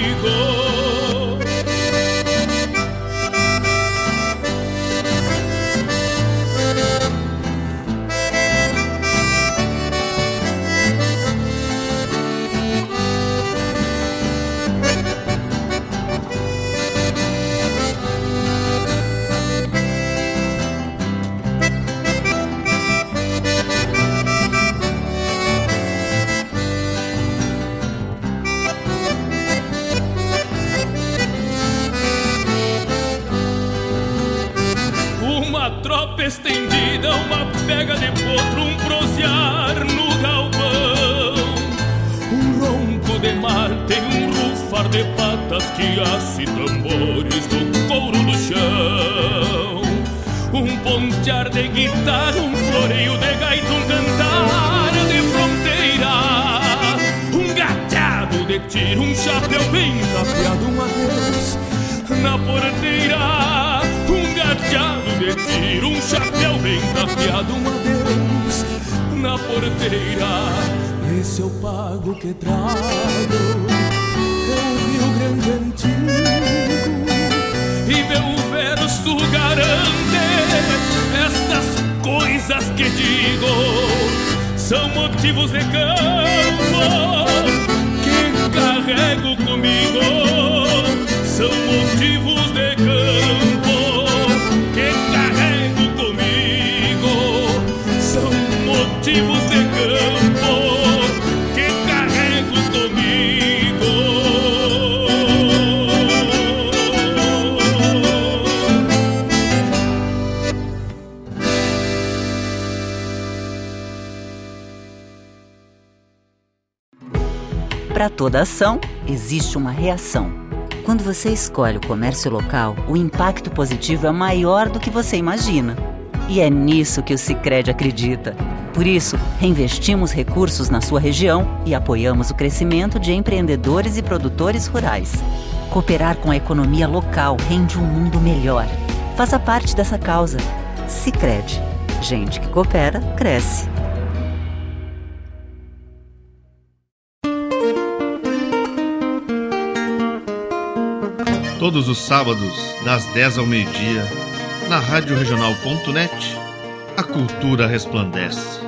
Estendida, uma pega de potro, um prosear no galpão. Um ronco de mate, um rufar de patas que hace tambores do couro do chão. Um pontear de guitarra, um floreio de gaita, um cantar de fronteira. Um gateado de tiro, um chapéu bem tapeado, um adeus na porteira de tiro, um chapéu bem tapeado, um adeus na porteira. Esse é o pago que trago, é o Rio Grande antigo, e meu verso garante estas coisas que digo são motivos de campo que carrego comigo. São motivos de campo motivos de campo que carrego comigo. Para toda ação, existe uma reação. Quando você escolhe o comércio local, o impacto positivo é maior do que você imagina. E é nisso que o Sicredi acredita. Por isso, reinvestimos recursos na sua região e apoiamos o crescimento de empreendedores e produtores rurais. Cooperar com a economia local rende um mundo melhor. Faça parte dessa causa. Sicredi. Gente que coopera, cresce. Todos os sábados, das 10 ao meio-dia, na Rádio Regional.net, a cultura resplandece,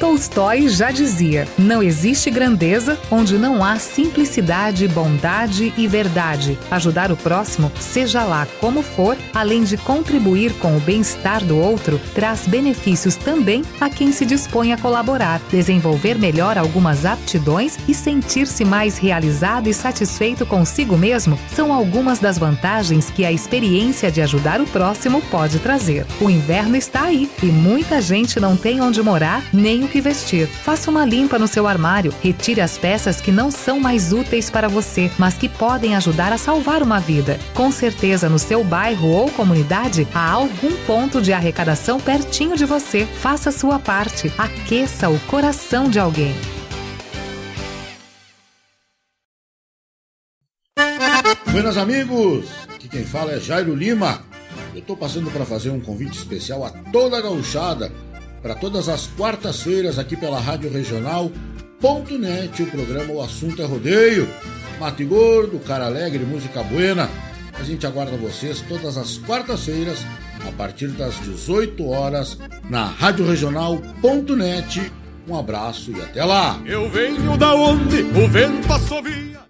Tolstói já dizia: não existe grandeza onde não há simplicidade, bondade e verdade. Ajudar o próximo, seja lá como for, além de contribuir com o bem-estar do outro, traz benefícios também a quem se dispõe a colaborar, desenvolver melhor algumas aptidões e sentir-se mais realizado e satisfeito consigo mesmo são algumas das vantagens que a experiência de ajudar o próximo pode trazer. O inverno está aí e muita gente não tem onde morar nem o que vestir. Faça uma limpa no seu armário, retire as peças que não são mais úteis para você, mas que podem ajudar a salvar uma vida. Com certeza no seu bairro ou comunidade há algum ponto de arrecadação pertinho de você. Faça sua parte, aqueça o coração de alguém. Buenas amigos, aqui quem fala é Jairo Lima. Eu tô passando para fazer um convite especial a toda a gauchada para todas as quartas-feiras aqui pela Rádio Regional.net, o programa O Assunto é Rodeio. Mate Gordo, Cara Alegre, Música Buena. A gente aguarda vocês todas as quartas-feiras, a partir das 18 horas, na Rádio. Um abraço e até lá! Eu venho da onde o vento assovia.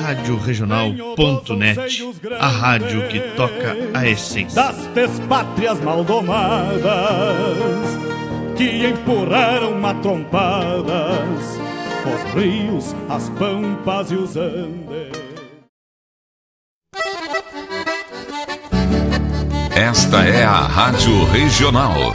Rádio Regional.net, a rádio que toca a essência das despátrias maldomadas que empurraram matrompadas os rios, as pampas e os andes. Esta é a Rádio Regional.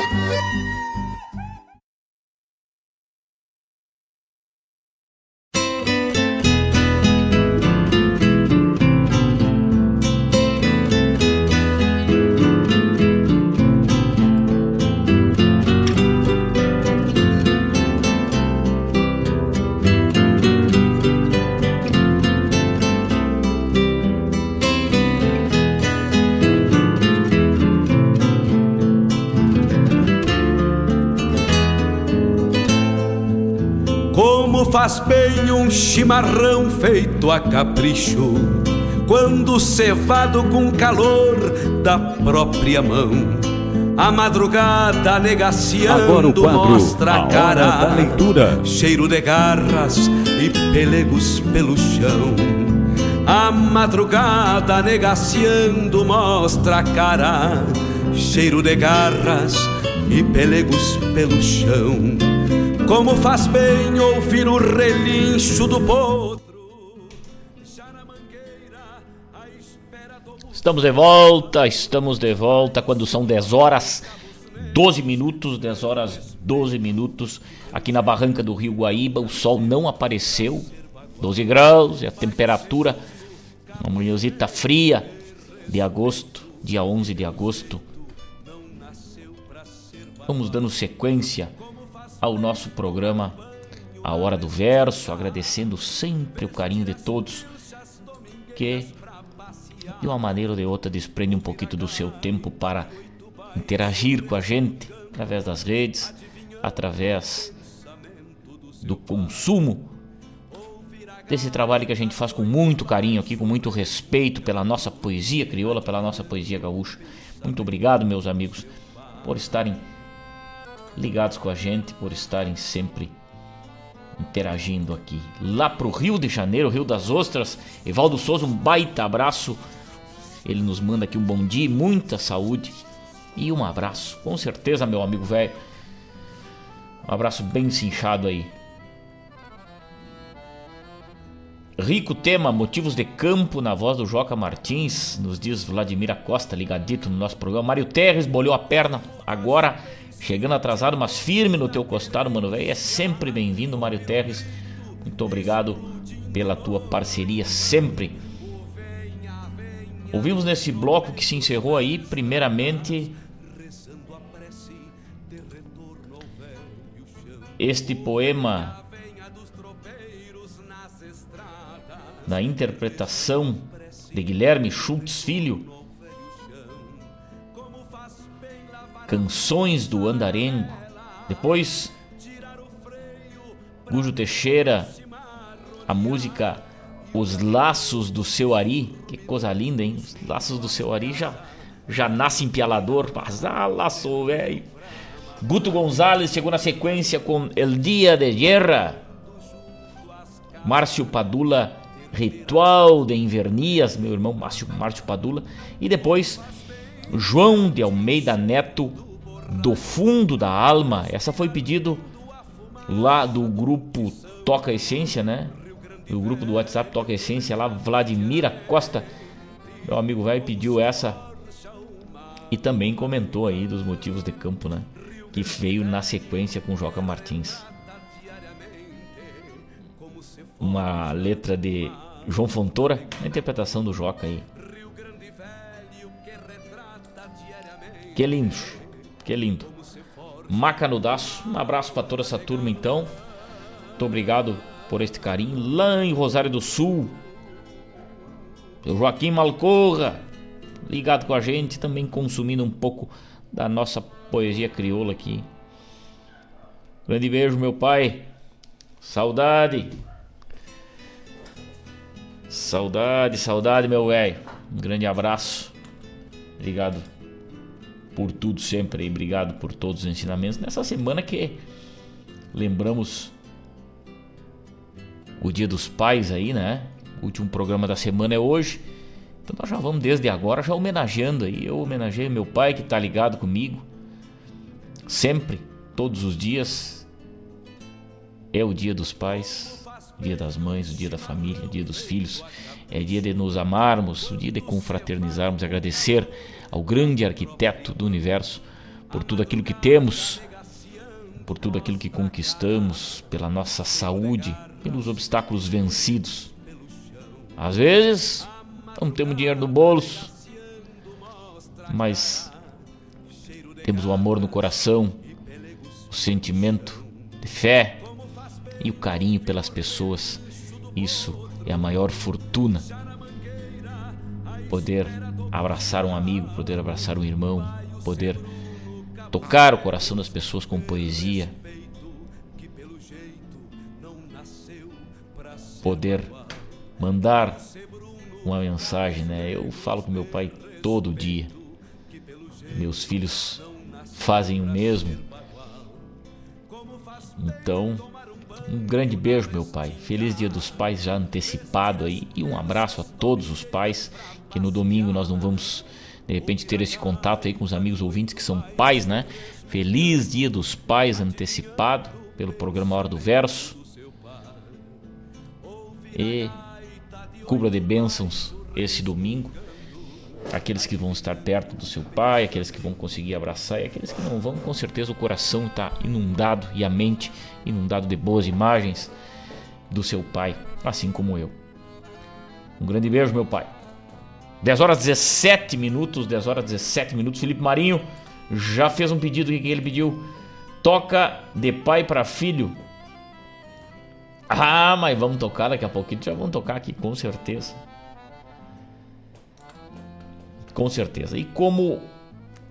Bem um chimarrão feito a capricho, quando cevado com calor da própria mão. A madrugada negaciando mostra a cara da leitura. Cheiro de garras e pelegos pelo chão A madrugada negaciando mostra a cara Cheiro de garras e pelegos pelo chão como faz bem ouvir o relincho do potro. Estamos de volta, estamos de volta quando são 10 horas 12 minutos, 10 horas 12 minutos, aqui na barranca do Rio Guaíba, o sol não apareceu, 12 graus, e a temperatura, uma manhãzita fria de agosto, dia 11 de agosto. Vamos dando sequência ao nosso programa A Hora do Verso, agradecendo sempre o carinho de todos que de uma maneira ou de outra desprende um pouquinho do seu tempo para interagir com a gente através das redes, através do consumo desse trabalho que a gente faz com muito carinho aqui, com muito respeito pela nossa poesia crioula, pela nossa poesia gaúcha. Muito obrigado, meus amigos, por estarem ligados com a gente, por estarem sempre interagindo aqui. Lá pro Rio de Janeiro, Rio das Ostras, Evaldo Souza, um baita abraço. Ele nos manda aqui um bom dia, muita saúde e um abraço. Com certeza, meu amigo velho. Um abraço bem cinchado aí. Rico tema, motivos de campo, na voz do Joca Martins, nos diz Vladimir Costa, ligadito no nosso programa. Mário Terres bolhou a perna, agora Chegando atrasado, mas firme no teu costado, mano velho. É sempre bem-vindo, Mário Terres. Muito obrigado pela tua parceria sempre. Ouvimos nesse bloco que se encerrou aí, primeiramente, este poema da interpretação de Guilherme Schultz Filho Canções do Andarengo. Depois, Gujo Teixeira, a música Os Laços do Seu Ari. Que coisa linda, hein? Os Laços do Seu Ari já, já nasce empialador. Mas, ah, laço, velho. Guto Gonzalez chegou na sequência com El Dia de Guerra. Márcio Padula, Ritual de Invernias, meu irmão Márcio, Márcio Padula. E depois João de Almeida Neto, do fundo da alma. Essa foi pedido lá do grupo Toca Essência, né? Do grupo do WhatsApp Toca Essência, lá Vladimir Costa, meu amigo velho, pediu essa e também comentou aí dos motivos de campo, né? Que veio na sequência com Joca Martins. uma letra de João Fontoura, a interpretação do Joca aí. Que lindo, que lindo. Macanudaço, um abraço para toda essa turma então. Muito obrigado por este carinho. Lá em Rosário do Sul, o Joaquim Malcorra, ligado com a gente, também consumindo um pouco da nossa poesia crioula aqui. Grande beijo, meu pai. Saudade. Saudade, saudade, meu velho. Um grande abraço. Obrigado por tudo sempre. Obrigado por todos os ensinamentos. Nessa semana que lembramos o Dia dos Pais aí, né? O último programa da semana é hoje. Então nós já vamos desde agora já homenageando aí. Eu homenageei meu pai que tá ligado comigo. Sempre, todos os dias. É o dia dos pais, dia das mães, o dia da família, o dia dos filhos. É dia de nos amarmos, o dia de confraternizarmos, agradecer ao grande arquiteto do universo por tudo aquilo que temos, por tudo aquilo que conquistamos, pela nossa saúde, pelos obstáculos vencidos. Às vezes não temos dinheiro no bolso, mas temos o amor no coração, o sentimento de fé e o carinho pelas pessoas. Isso é a maior fortuna. Poder abraçar um amigo, poder abraçar um irmão, poder tocar o coração das pessoas com poesia, poder mandar uma mensagem, né? Eu falo com meu pai todo dia. Meus filhos fazem o mesmo. Então, um grande beijo, meu pai. Feliz Dia dos Pais já antecipado aí e um abraço a todos os pais que no domingo nós não vamos de repente ter esse contato aí com os amigos ouvintes que são pais, né? Feliz Dia dos Pais antecipado pelo programa Hora do Verso. E cubra de bênçãos esse domingo. Aqueles que vão estar perto do seu pai, aqueles que vão conseguir abraçar e aqueles que não vão, com certeza o coração está inundado e a mente inundado de boas imagens do seu pai, assim como eu. Um grande beijo, meu pai. 10 horas 17 minutos, 10 horas 17 minutos. Felipe Marinho já fez um pedido que ele pediu. Toca de pai para filho. Ah, mas vamos tocar daqui a pouquinho. Já vamos tocar aqui, com certeza. Com certeza. E como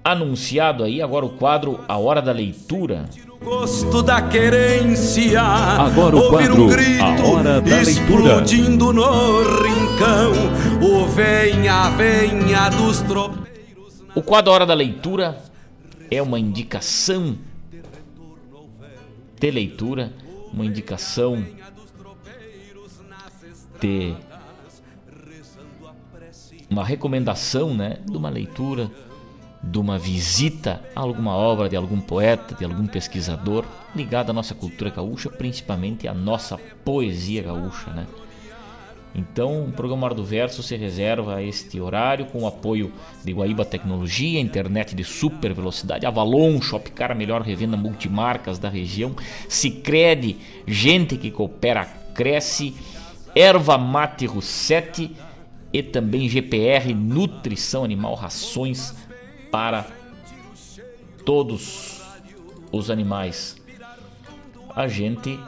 anunciado aí, agora o quadro A Hora da Leitura. Gosto da querência. Agora o quadro um grito, A Hora da Leitura. Explodindo no rincão. O venha, venha dos tropeiros. O quadro Hora da Leitura é uma indicação de leitura, uma indicação de uma recomendação, né, de uma leitura, de uma visita a alguma obra de algum poeta, de algum pesquisador ligado à nossa cultura gaúcha, principalmente à nossa poesia gaúcha, né? Então, o programa Hora do Verso se reserva a este horário com o apoio de Guaíba Tecnologia, internet de super velocidade, Avalon, Shopcar, a melhor revenda multimarcas da região, Sicredi, gente que coopera, cresce, Erva Mate Russetti e também GPR, Nutrição Animal, rações para todos os animais. A gente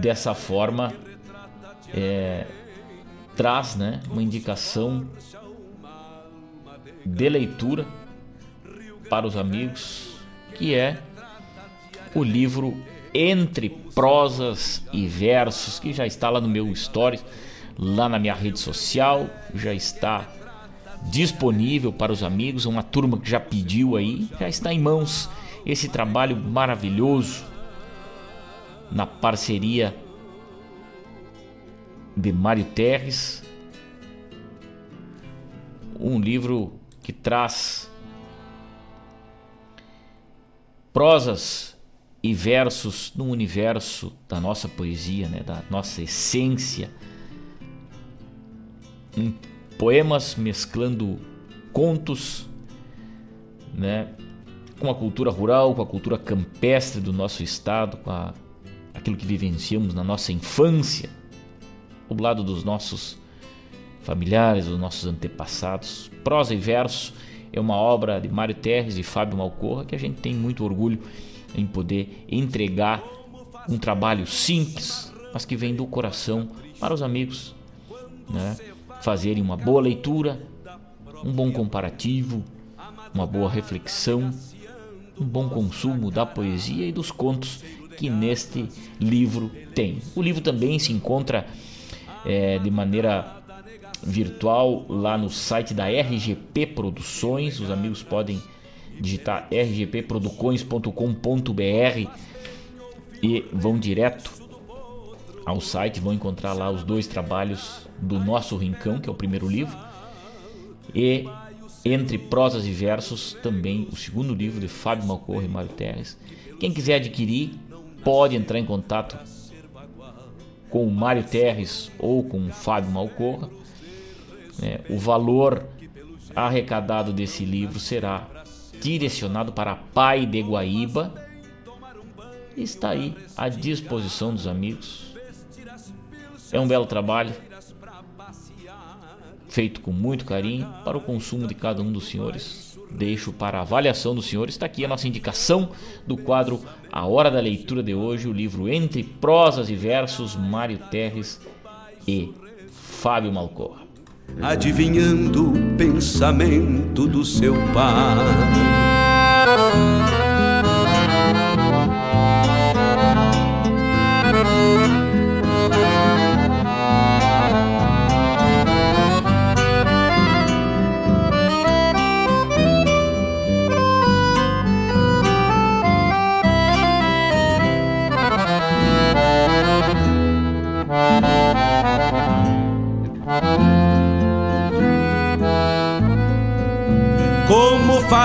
dessa forma é, traz né, uma indicação de leitura para os amigos que é o livro Entre Prosas e Versos que já está lá no meu story lá na minha rede social já está disponível para os amigos uma turma que já pediu aí já está em mãos. Esse trabalho maravilhoso na parceria de Mário Terres, um livro que traz prosas e versos no universo da nossa poesia, né, da nossa essência, em poemas mesclando contos, né, com a cultura rural, com a cultura campestre do nosso estado, com a aquilo que vivenciamos na nossa infância, ao lado dos nossos familiares, dos nossos antepassados. Prosa e verso é uma obra de Mário Terres e Fábio Malcorra que a gente tem muito orgulho em poder entregar um trabalho simples, mas que vem do coração para os amigos, né? Fazerem uma boa leitura, um bom comparativo, uma boa reflexão, um bom consumo da poesia e dos contos que neste livro tem. O livro também se encontra é, de maneira virtual lá no site da RGP Produções. Os amigos podem digitar rgpproducões.com.br e vão direto ao site, vão encontrar lá os dois trabalhos do nosso Rincão, que é o primeiro livro, e entre prosas e versos também o segundo livro de Fábio Malcorra e Mário Terres. Quem quiser adquirir pode entrar em contato com o Mário Terres ou com o Fábio Malcorra. É, o valor arrecadado desse livro será direcionado para Pai de Guaíba. Está aí à disposição dos amigos. É um belo trabalho, feito com muito carinho para o consumo de cada um dos senhores. Deixo para a avaliação dos senhores. Está aqui a nossa indicação do quadro A Hora da Leitura de hoje, o livro Entre Prosas e Versos, Mário Terres e Fábio Malcorra. Adivinhando o pensamento do seu pai.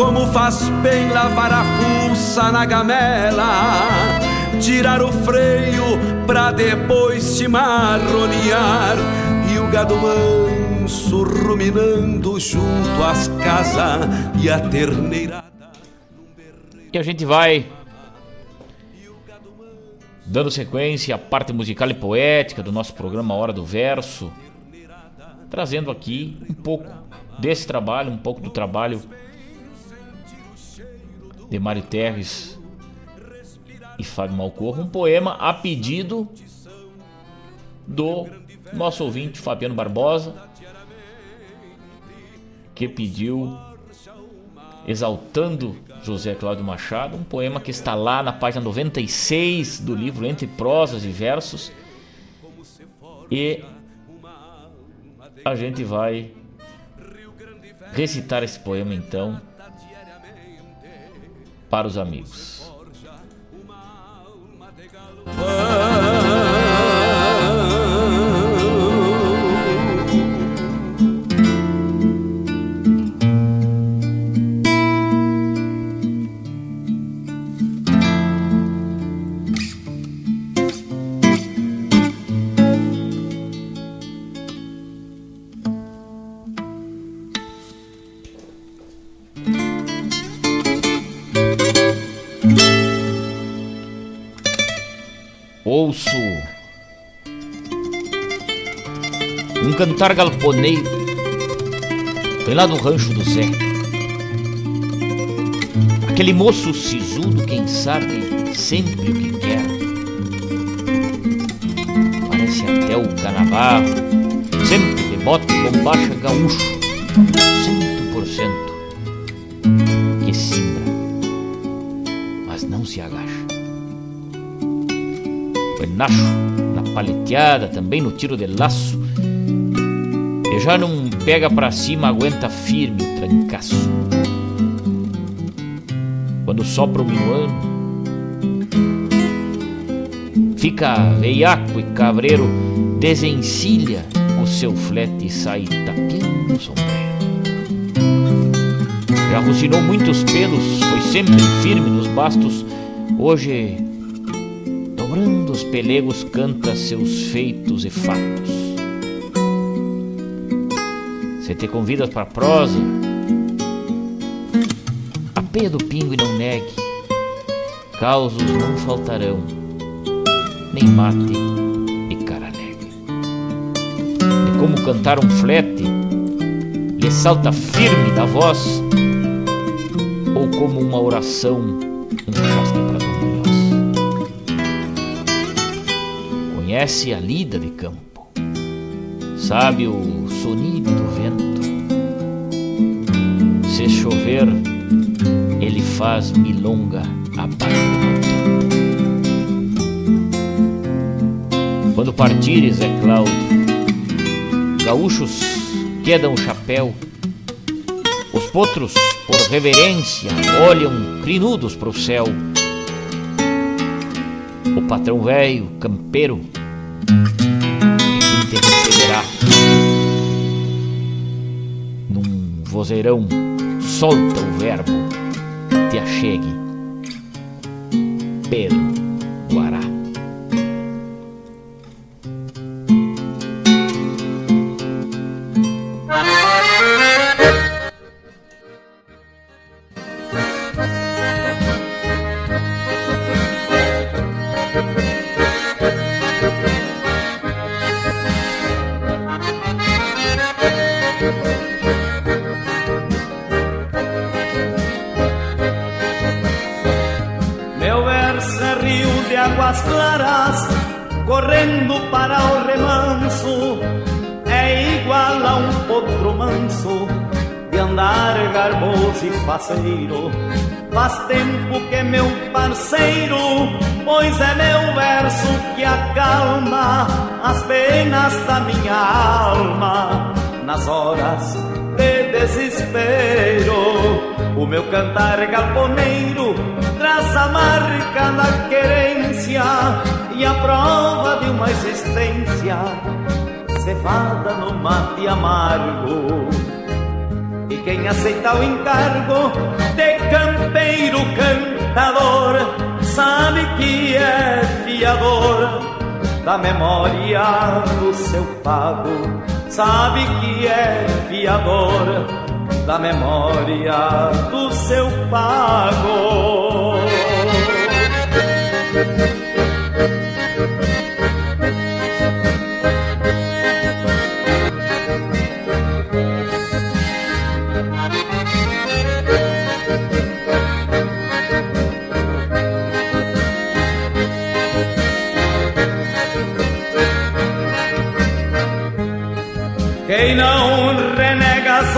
Como faz bem lavar a fuça na gamela, tirar o freio pra depois se marronear e o gado manso ruminando junto às casas e a terneira. E a gente vai dando sequência à parte musical e poética do nosso programa Hora do Verso, trazendo aqui um pouco desse trabalho, um pouco do trabalho de Mário Terres e Fábio Malcorro, um poema a pedido do nosso ouvinte Fabiano Barbosa, que pediu exaltando José Cláudio Machado, um poema que está lá na página 96 do livro Entre Prosas e Versos. E a gente vai recitar esse poema então para os amigos. Cantar galponeiro vem lá do rancho do Zé. Aquele moço sisudo, quem sabe sempre o que quer. Parece até o canabarro, sempre de bota e bombacha gaúcho, cento por cento, que simbra, mas não se agacha penacho, na paleteada, também no tiro de laço. Já não pega pra cima, aguenta firme o trancaço. Quando sopra o minuano, Fica veiaco e cabreiro, desencilha o seu flete e sai tapiando o sombreiro. Já rucinou muitos pelos, foi sempre firme nos bastos, hoje, dobrando os pelegos, canta seus feitos e fatos. Se te convidas para prosa, a peia do pingo e não negue, causos não faltarão, nem mate e caranegue. E como cantar um flete, lhe salta firme da voz, ou como uma oração, um chasque para Dom. Conhece a lida de campo, sabe o sonido Se chover, ele faz milonga abaixo Quando partires, é Cláudio, gaúchos quedam o chapéu, os potros por reverência, olham crinudos para o céu. O patrão velho, campeiro, te receberá num vozeirão, solta o verbo, te achegue. Cantar galponeiro traz a marca da querência e a prova de uma existência cevada no mate amargo. E quem aceita o encargo de campeiro cantador sabe que é fiador da memória do seu pago, sabe que é fiador da memória do seu pago.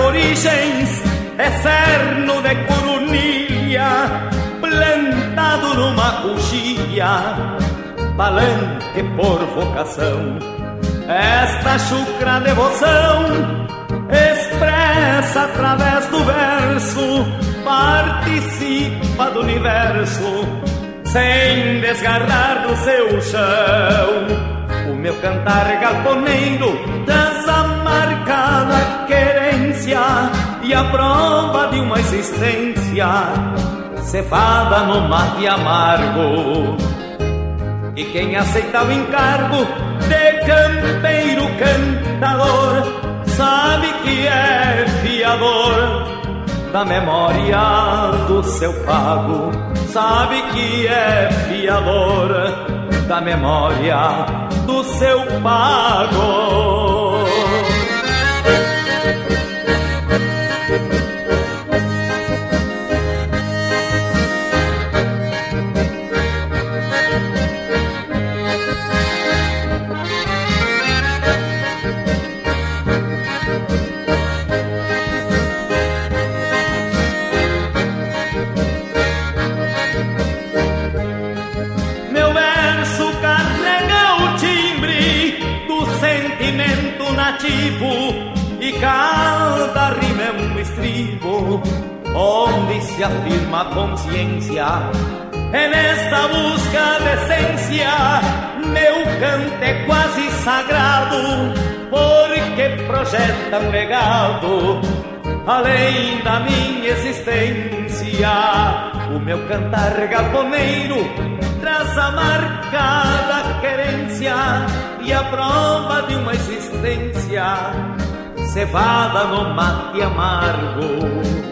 Origens cerno de corunilha, plantado numa coxilha, palanque por vocação. Esta chucra devoção expressa através do verso, participa do universo, sem desgarrar do seu chão. O meu cantar galponeiro traz a marca e a prova de uma existência cevada no mate amargo. E quem aceita o encargo de campeiro cantador sabe que é fiador da memória do seu pago, sabe que é fiador da memória do seu pago. Onde se afirma consciência É nesta busca de essência, meu canto é quase sagrado, porque projeta um legado além da minha existência. O meu cantar galponeiro traz a marca da querência e a prova de uma existência cevada no mate amargo.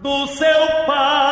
do seu pago.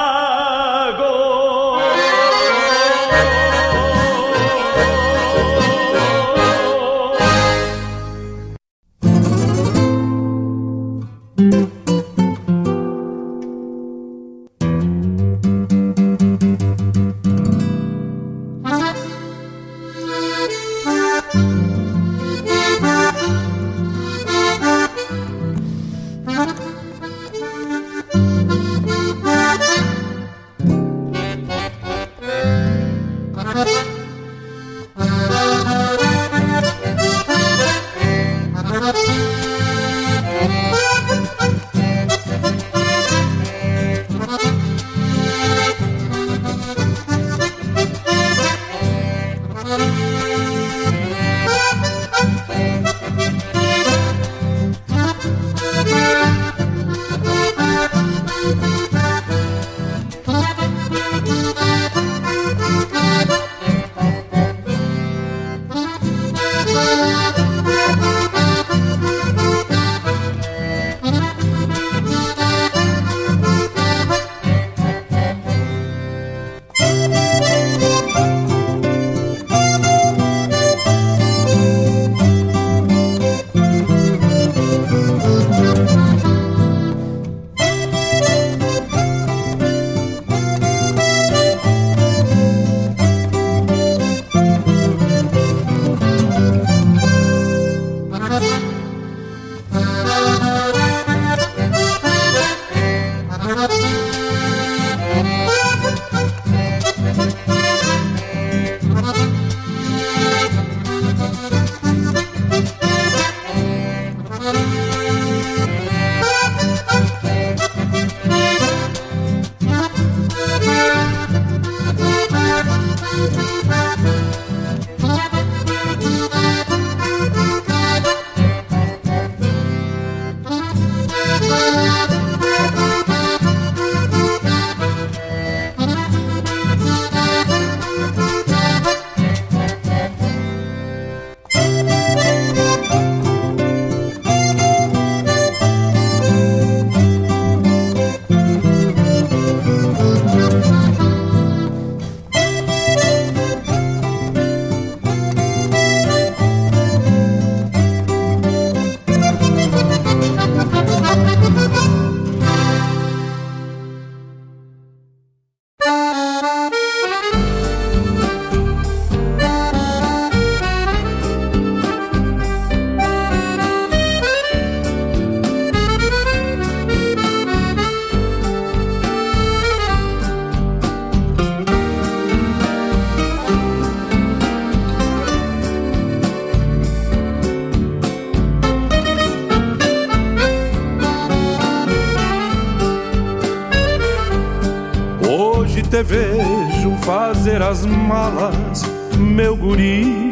Fazer as malas, meu guri.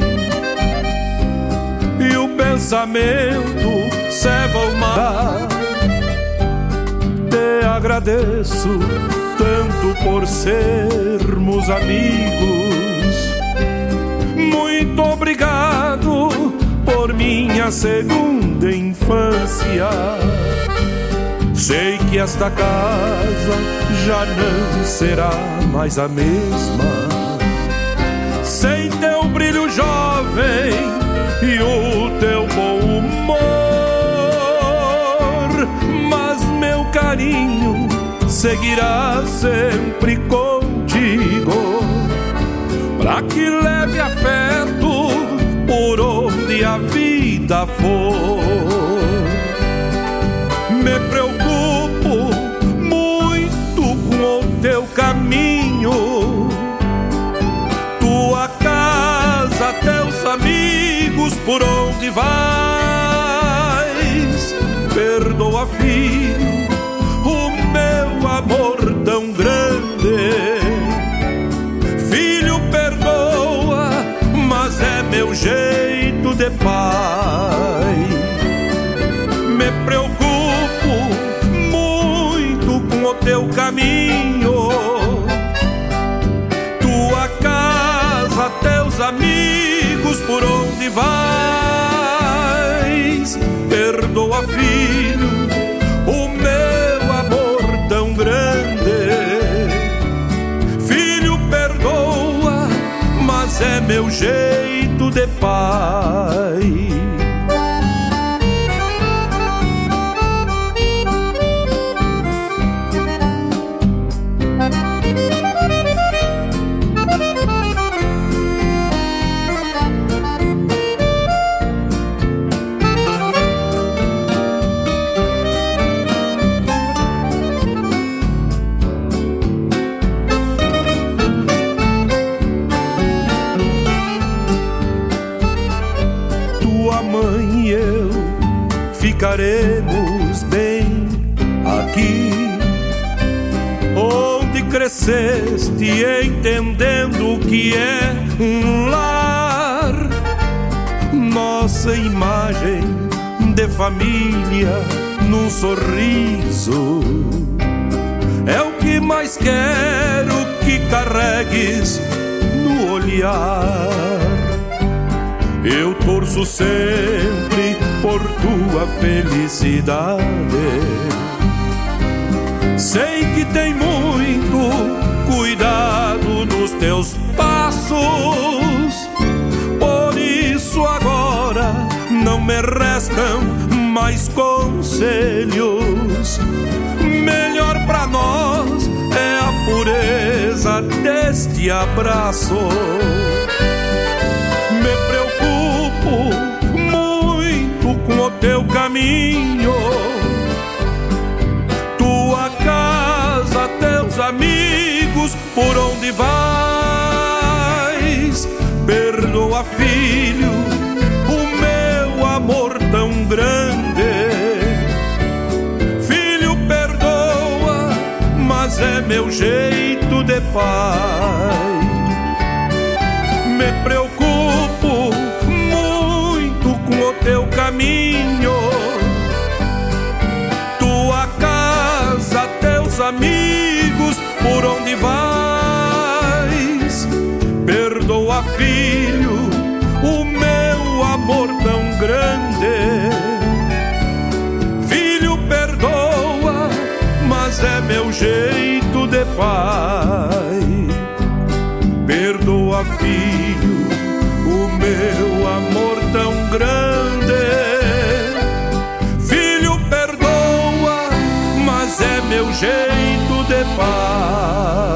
E o pensamento ceva o mar. Te agradeço tanto por sermos amigos. Muito obrigado por minha segunda infância. Sei que esta casa já não será mais a mesma. Sem teu brilho jovem e o teu bom humor, mas meu carinho seguirá sempre contigo. para que leve afeto por onde a vida for. Me preocupo muito com o teu caminho, por onde vais. Perdoa, filho, o meu amor tão grande. Filho, perdoa, mas é meu jeito de pai. Me preocupo muito com o teu caminho, tua casa, teus amigos, por onde vais. Perdoa, filho, o meu amor tão grande. Filho, perdoa, mas é meu jeito de pai. Cresceste entendendo o que é um lar, nossa imagem de família num sorriso. É o que mais quero que carregues no olhar. Eu torço sempre por tua felicidade. Sei que tem muito cuidado nos teus passos. Por isso agora não me restam mais conselhos. Melhor pra nós é a pureza deste abraço me preocupo muito com o teu caminho, teus amigos, por onde vais. Perdoa, filho, o meu amor tão grande. Filho, perdoa, mas é meu jeito de pai me preocupo muito com o teu caminho, amigos, por onde vais. Perdoa, filho, o meu amor tão grande. Filho, perdoa, mas é meu jeito de pai. Perdoa, filho, o meu amor tão grande. Filho, perdoa, mas é meu jeito de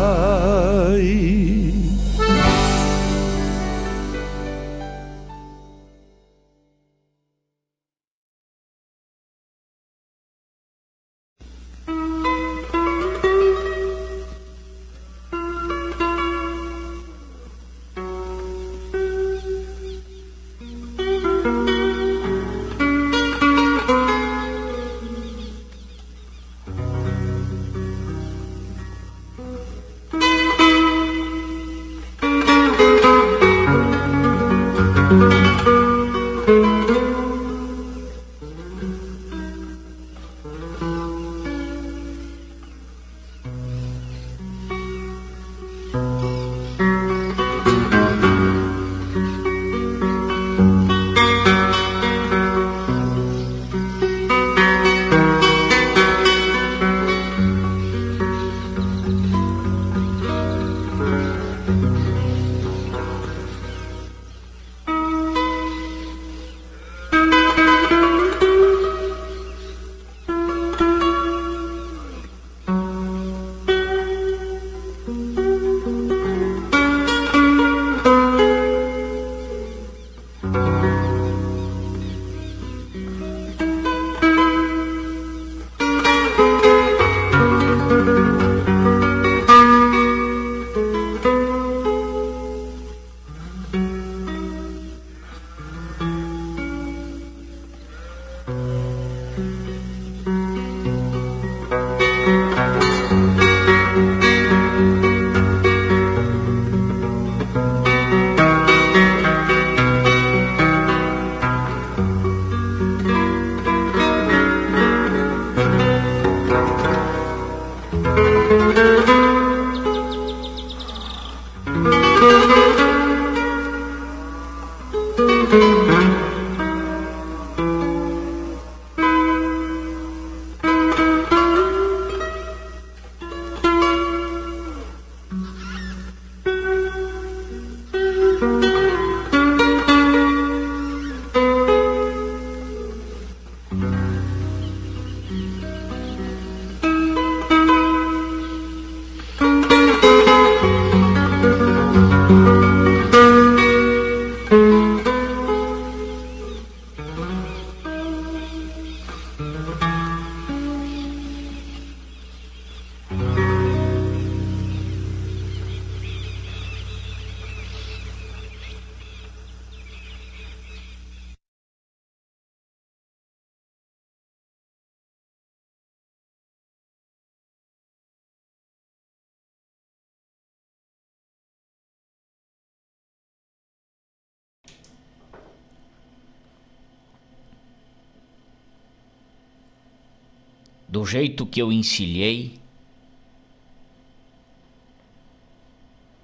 do jeito que eu encilhei,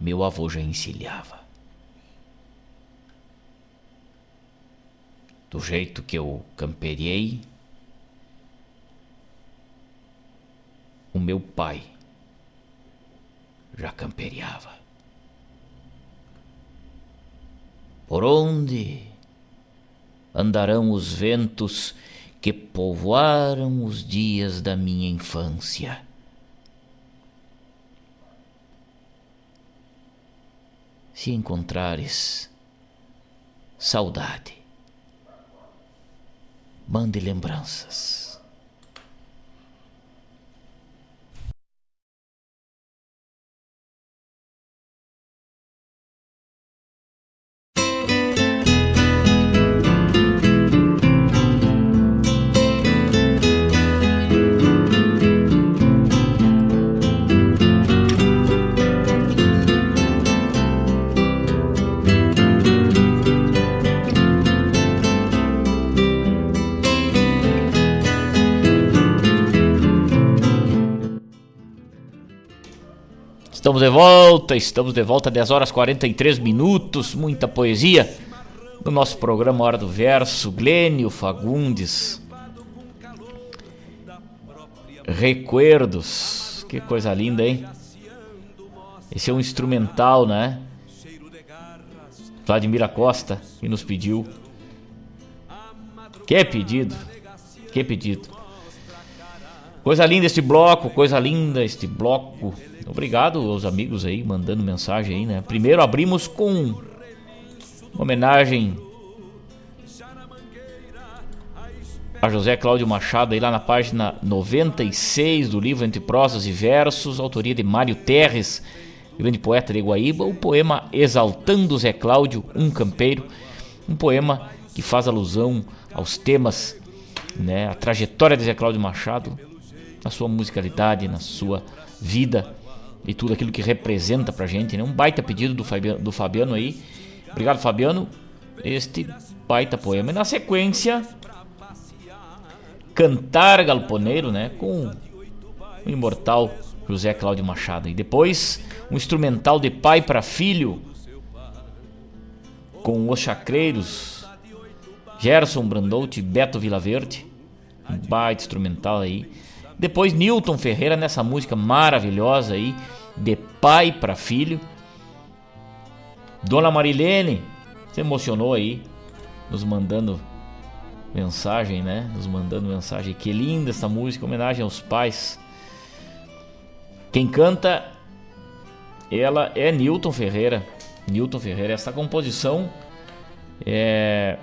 meu avô já encilhava. Do jeito que eu camperiei, o meu pai já camperiava. Por onde andarão os ventos que povoaram os dias da minha infância. Se encontrares saudade, mande lembranças. Estamos de volta, estamos de volta, 10 horas 43 minutos, muita poesia no nosso programa Hora do Verso. Glênio Fagundes. Recuerdos, que coisa linda, hein? Esse é um instrumental, né? Vladimir Costa que nos pediu. Que pedido, que pedido. Coisa linda este bloco, coisa linda este bloco. Obrigado aos amigos aí mandando mensagem aí, né? Primeiro abrimos com uma homenagem a José Cláudio Machado aí lá na página 96 do livro Entre Prosas e Versos, autoria de Mário Terres, grande poeta de Guaíba, o poema Exaltando Zé Cláudio, um campeiro, um poema que faz alusão aos temas, né, a trajetória de Zé Cláudio Machado, na sua musicalidade, na sua vida e tudo aquilo que representa pra gente, né? Um baita pedido do Fabiano, do Fabiano aí. Obrigado, Fabiano. Este baita poema. E na sequência, Cantar Galponeiro, né? Com o imortal José Cláudio Machado. E depois, um instrumental de pai para filho com os chacreiros Gerson Brandout e Beto Vilaverde. Um baita instrumental aí. Depois Newton Ferreira nessa música maravilhosa aí, de pai para filho. Dona Marilene se emocionou aí, nos mandando mensagem, né? Nos mandando mensagem. Que linda essa música, homenagem aos pais. Quem canta ela é Newton Ferreira. Newton Ferreira, essa composição é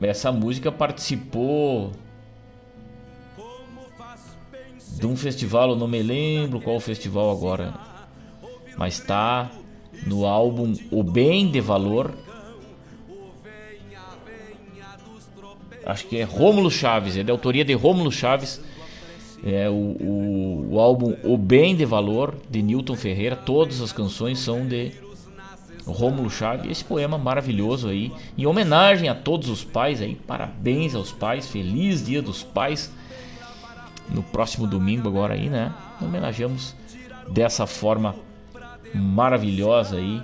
essa música participou de um festival, eu não me lembro qual festival agora, mas tá no álbum O Bem de Valor. Acho que é Rômulo Chaves, é de autoria de Rômulo Chaves. É o, o, o álbum O Bem de Valor de Newton Ferreira. Todas as canções são de Rômulo Chaves. Esse poema maravilhoso aí, em homenagem a todos os pais aí. Parabéns aos pais, feliz Dia dos Pais no próximo domingo agora aí, né? Homenageamos dessa forma maravilhosa aí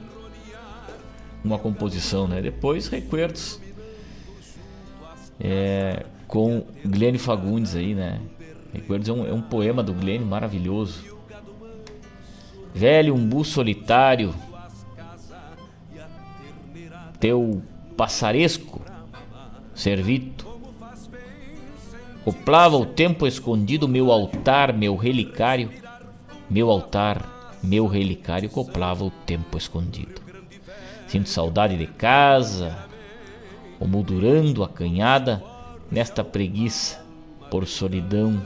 uma composição, né? Depois Recuerdos é, com Glenn Fagundes aí, né? Recuerdos é um, é um poema do Glenn maravilhoso. Velho umbu solitário, teu passaresco, servito, coplava o tempo escondido meu altar, meu relicário, meu altar, meu relicário, coplava o tempo escondido. Sinto saudade de casa, omoldurando a canhada nesta preguiça por solidão,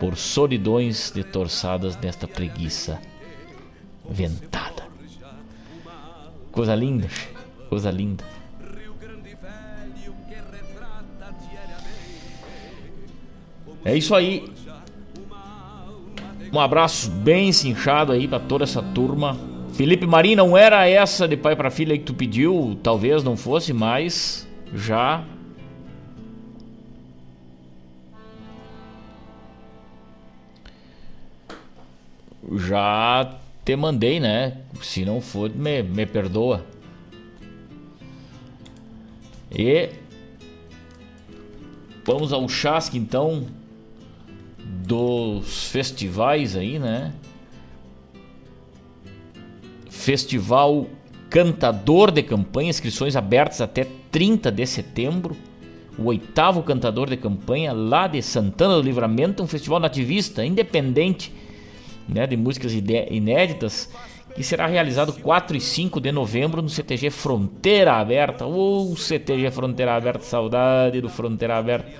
por solidões detorçadas nesta preguiça ventada. Coisa linda, coisa linda. É isso aí. Um abraço bem cinchado aí para toda essa turma Felipe Marim não era essa de pai para filha que tu pediu, talvez não fosse, mas já já te mandei, né? Se não for, me, me perdoa. E vamos ao chasque então dos festivais aí, né? Festival Cantador de Campanha, inscrições abertas até 30 de setembro. O oitavo cantador de campanha lá de Santana do Livramento, um festival nativista independente né, de músicas inéditas que será realizado 4 e 5 de novembro no CTG Fronteira Aberta. Ou oh, CTG Fronteira Aberta, saudade do Fronteira Aberta.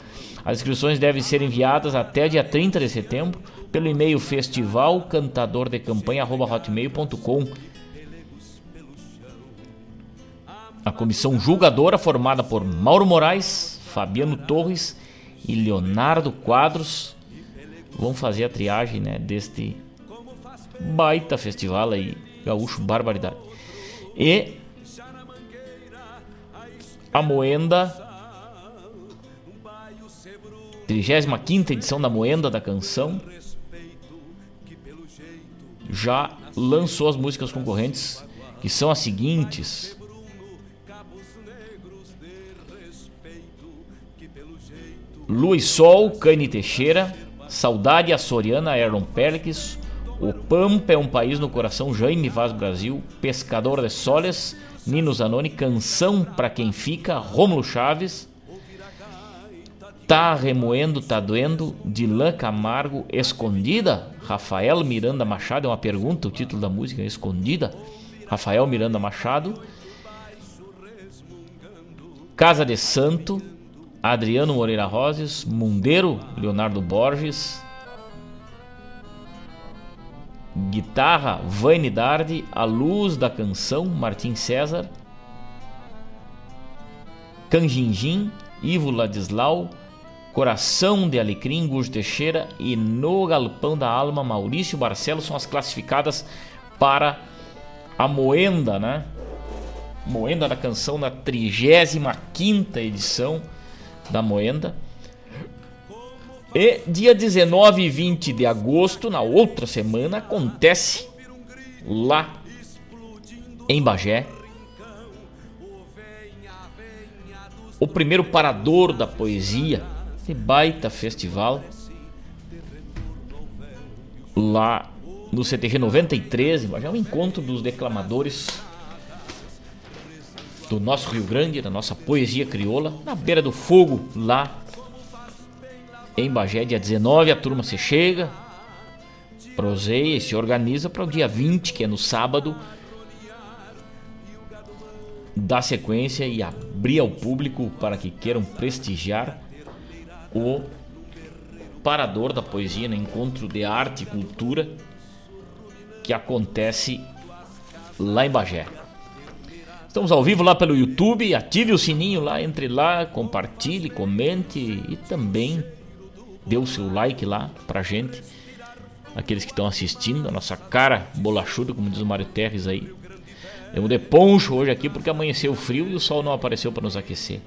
As inscrições devem ser enviadas até dia 30 de setembro pelo e-mail festivalcantadordecampanha.hotmail.com A comissão julgadora, formada por Mauro Moraes, Fabiano Torres e Leonardo Quadros, vão fazer a triagem né, deste baita festival aí, Gaúcho Barbaridade. E a Moenda, 35 edição da Moenda da Canção, já lançou as músicas concorrentes, que são as seguintes: Lua e Sol, Cane Teixeira, Saudade Açoriana, Aaron Perkins, O Pampa é um País no Coração, Jaime Vaz Brasil, Pescador de Soles, Nino Zanoni, Canção para Quem Fica, Rômulo Chaves, Tá Remoendo, Tá Doendo, Dilan Camargo, Escondida, Rafael Miranda Machado, é uma pergunta, o título da música, Escondida, Rafael Miranda Machado, Casa de Santo, Adriano Moreira Roses, Mundeiro, Leonardo Borges, guitarra, Vanidade, A Luz da Canção, Martim César, Canjinjim, Ivo Ladislau, Coração de Alecrim, Gujo Teixeira e No Galpão da Alma, Maurício Barcelos são as classificadas para a Moenda, né? Moenda da Canção na 35ª edição da Moenda. E dia 19 e 20 de agosto, na outra semana, acontece lá em Bagé o primeiro parador da poesia, de baita festival, lá no CTG 93, em Bagé, um encontro dos declamadores do nosso Rio Grande, da nossa poesia crioula, na beira do fogo, lá em Bagé, dia 19, a turma se chega, proseia e se organiza para o dia 20, que é no sábado, dar sequência e abrir ao público para que queiram prestigiar o Parador da Poesia, no encontro de arte e cultura que acontece lá em Bagé. Estamos ao vivo lá pelo YouTube. Ative o sininho lá, entre lá, compartilhe, comente e também dê o seu like lá pra gente. Aqueles que estão assistindo, a nossa cara bolachuda, como diz o Mário Terres aí. Eu de poncho hoje aqui porque amanheceu frio e o sol não apareceu para nos aquecer.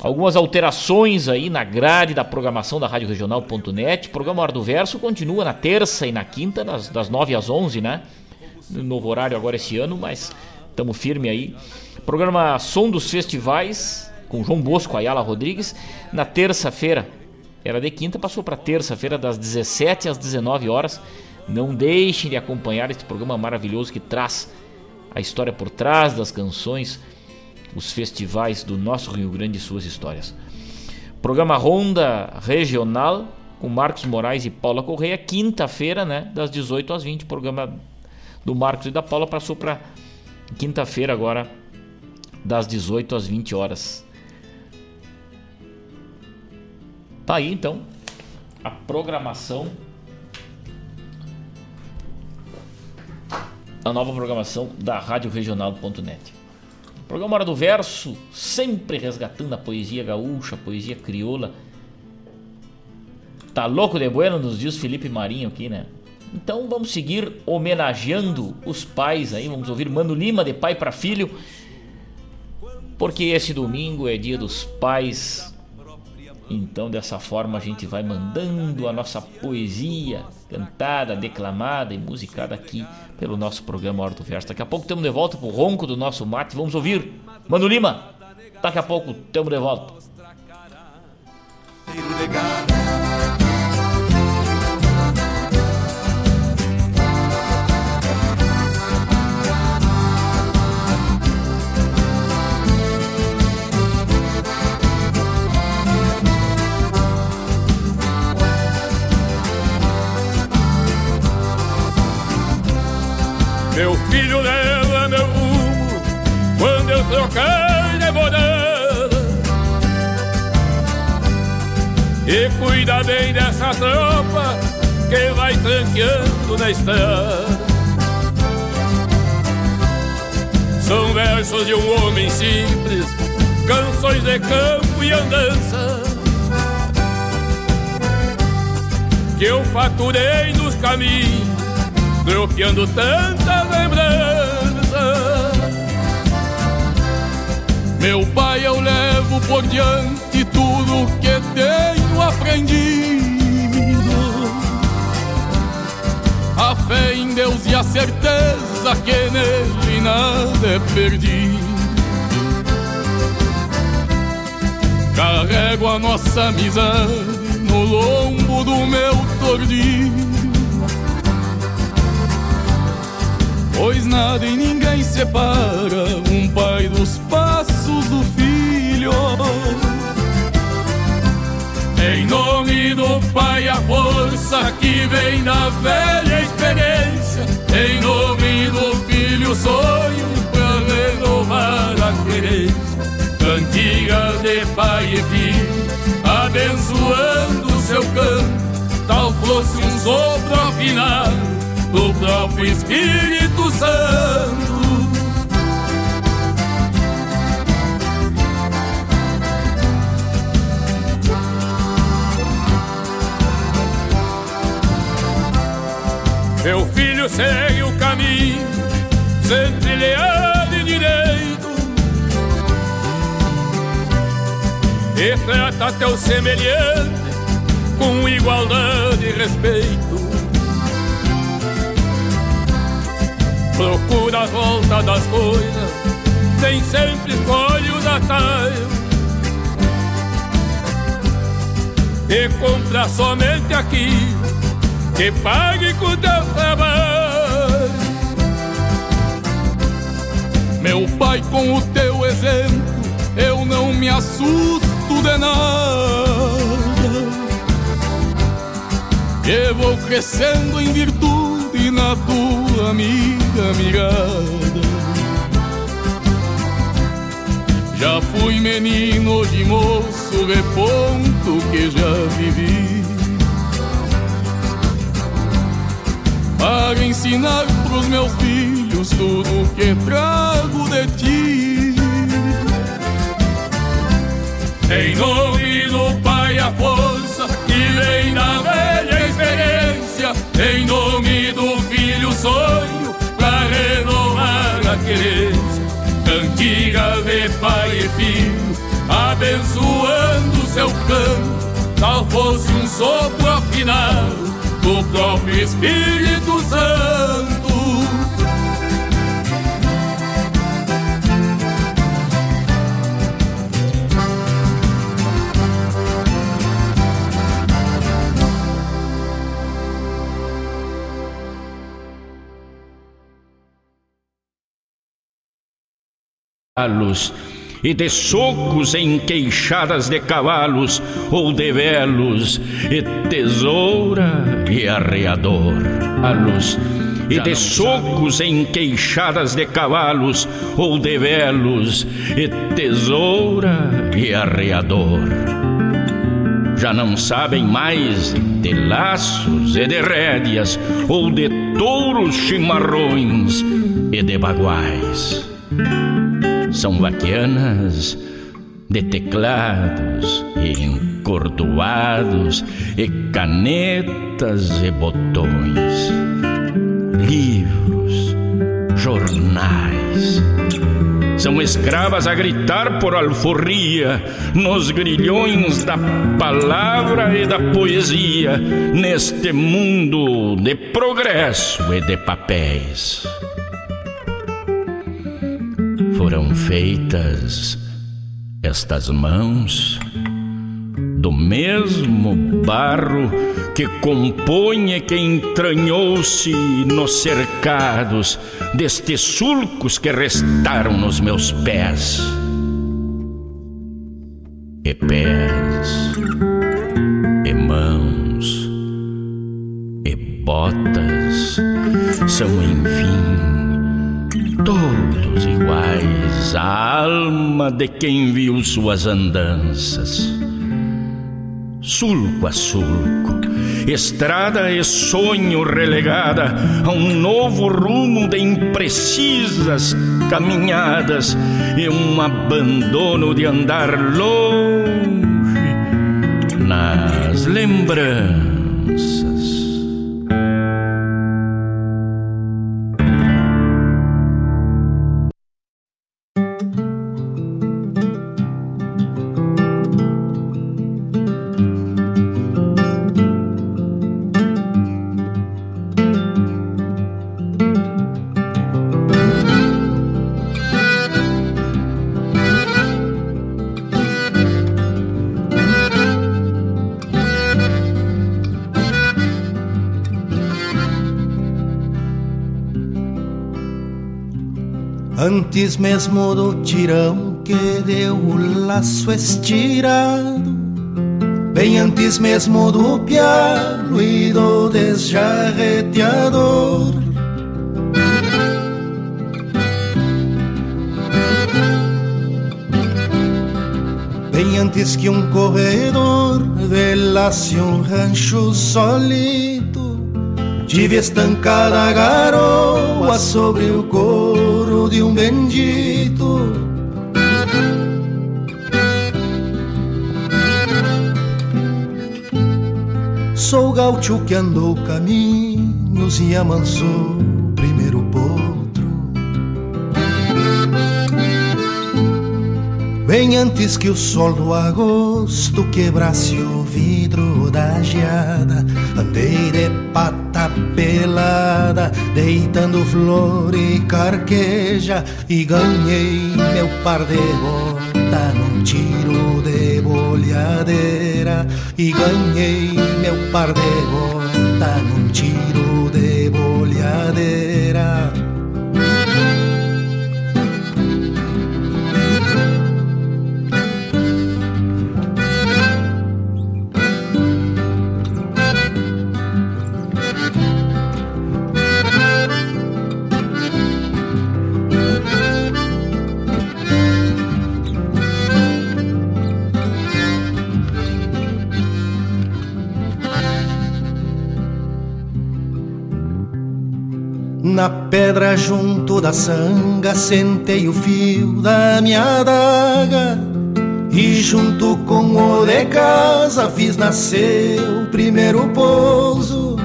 Algumas alterações aí na grade da programação da Rádio Regional.net. O programa Hora do Verso continua na terça e na quinta, das, das 9 às 11, né? Novo horário agora esse ano, mas estamos firme aí. Programa Som dos Festivais, com João Bosco Ayala Rodrigues, na terça-feira. Era de quinta, passou para terça-feira, das 17 às 19 horas. Não deixem de acompanhar este programa maravilhoso que traz a história por trás das canções, os festivais do nosso Rio Grande e suas histórias. Programa Ronda Regional com Marcos Moraes e Paula Correia, quinta-feira, né, das 18 às 20. programa do Marcos e da Paula passou para quinta-feira agora, das 18 às 20 horas. Tá aí então a programação a nova programação da Rádio Regional.net. Programa Hora do Verso, sempre resgatando a poesia gaúcha, a poesia crioula. Tá louco de bueno, nos diz Felipe Marinho aqui, né? Então vamos seguir homenageando os pais aí, vamos ouvir Mano Lima de pai para filho, porque esse domingo é dia dos pais então, dessa forma, a gente vai mandando a nossa poesia cantada, declamada e musicada aqui pelo nosso programa Hora do Verso. Daqui a pouco estamos de volta pro ronco do nosso mate. Vamos ouvir Mano Lima. Daqui a pouco estamos de volta. E cuida bem dessa tropa que vai tranqueando na estrada. São versos de um homem simples, canções de campo e andança. Que eu faturei nos caminhos tropeando tanta lembrança. Meu pai, eu levo por diante tudo que tenho aprendido. A fé em Deus e a certeza que nele nada é perdido. Carrego a nossa amizade no lombo do meu tordilho. Pois nada e ninguém separa um pai dos passos do filho. Em nome do Pai, a força que vem da velha experiência. Em nome do Filho, sonho pra renovar a querência. Cantigas de pai e filho, abençoando seu canto, tal fosse um sopro afinado do próprio Espírito Santo. Meu filho segue o caminho, sempre leal e direito, e trata teu semelhante com igualdade e respeito. Procura a volta das coisas, nem sempre escolhe os atalhos. E compra somente aquilo que pague com teu trabalho. Meu pai, com o teu exemplo, eu não me assusto de nada. E vou crescendo em virtude na tua amiga mirada. Já fui menino de moço, reponto que já vivi. Para ensinar pros meus filhos tudo que trago de ti. Em nome do Pai, a força que vem da velha experiência. Em nome do Filho, sonho pra renovar a querência. Cantiga de pai e filho, abençoando seu canto, tal fosse um sopro afinado do próprio Espírito Santo. E de socos em queixadas de cavalos ou de velos e tesoura e arreador. Alos e de socos em queixadas de cavalos ou de velos e tesoura e arreador. Já não sabem mais de laços e de rédeas ou de touros chimarrões e de baguais são vaquianas de teclados e encordoados e canetas e botões, livros, jornais. São escravas a gritar por alforria nos grilhões da palavra e da poesia, neste mundo de progresso e de papéis foram feitas estas mãos do mesmo barro que compõe que entranhou-se nos cercados destes sulcos que restaram nos meus pés. E pés, e mãos, e botas são enfim todos iguais à alma de quem viu suas andanças. Sulco a sulco, estrada e sonho relegada a um novo rumo de imprecisas caminhadas e um abandono de andar longe nas lembranças. Antes mesmo do tirão que deu o laço estirado. Bem antes mesmo do pialo e do desjarreteador. Bem antes que um corredor velasse um rancho solito Tive estancada a garoa sobre o de um bendito. Sou gaúcho que andou caminhos e amansou primeiro potro. Bem antes que o sol do agosto quebrasse o vidro da geada, andei de pata pelada, deitando flor e carqueja, e ganhei meu par de bota num tiro de bolhadeira, e ganhei meu par de bota num tiro de bolhadeira. Pedra junto da sanga sentei o fio da minha adaga E junto com o de casa fiz nascer o primeiro pouso.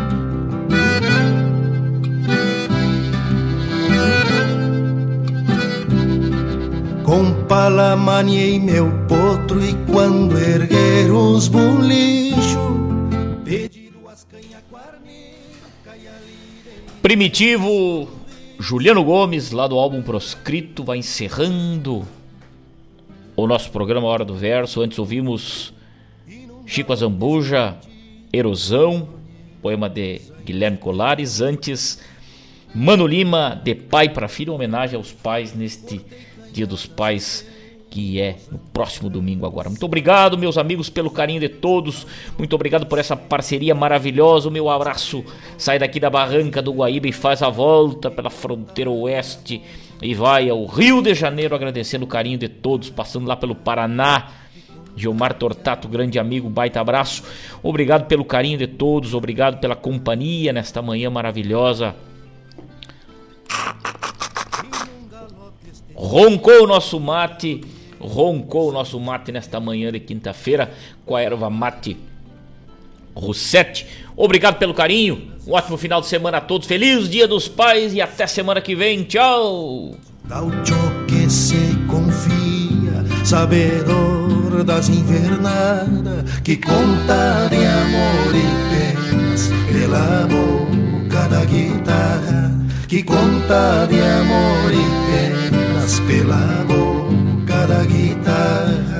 Com pala, maniei meu potro e quando erguer os bolichos, pediram as canha Primitivo Juliano Gomes, lá do álbum Proscrito, vai encerrando o nosso programa Hora do Verso. Antes ouvimos Chico Azambuja, Erosão, poema de Guilherme Colares. Antes, Mano Lima, De Pai para Filho, homenagem aos pais neste Dia dos Pais que é no próximo domingo agora. Muito obrigado, meus amigos, pelo carinho de todos. Muito obrigado por essa parceria maravilhosa. O meu abraço sai daqui da barranca do Guaíba e faz a volta pela fronteira oeste e vai ao Rio de Janeiro agradecendo o carinho de todos, passando lá pelo Paraná. Gilmar Tortato, grande amigo, baita abraço. Obrigado pelo carinho de todos, obrigado pela companhia nesta manhã maravilhosa. Roncou o nosso mate roncou o nosso mate nesta manhã de quinta-feira com a erva mate Rossetti. Obrigado pelo carinho, um ótimo final de semana a todos, feliz Dia dos Pais e até semana que vem, tchau! Gaucho que se confia, sabedor das invernadas, que conta de amor e penas pela boca da guitarra, que conta de amor e penas pela boca da guitarra.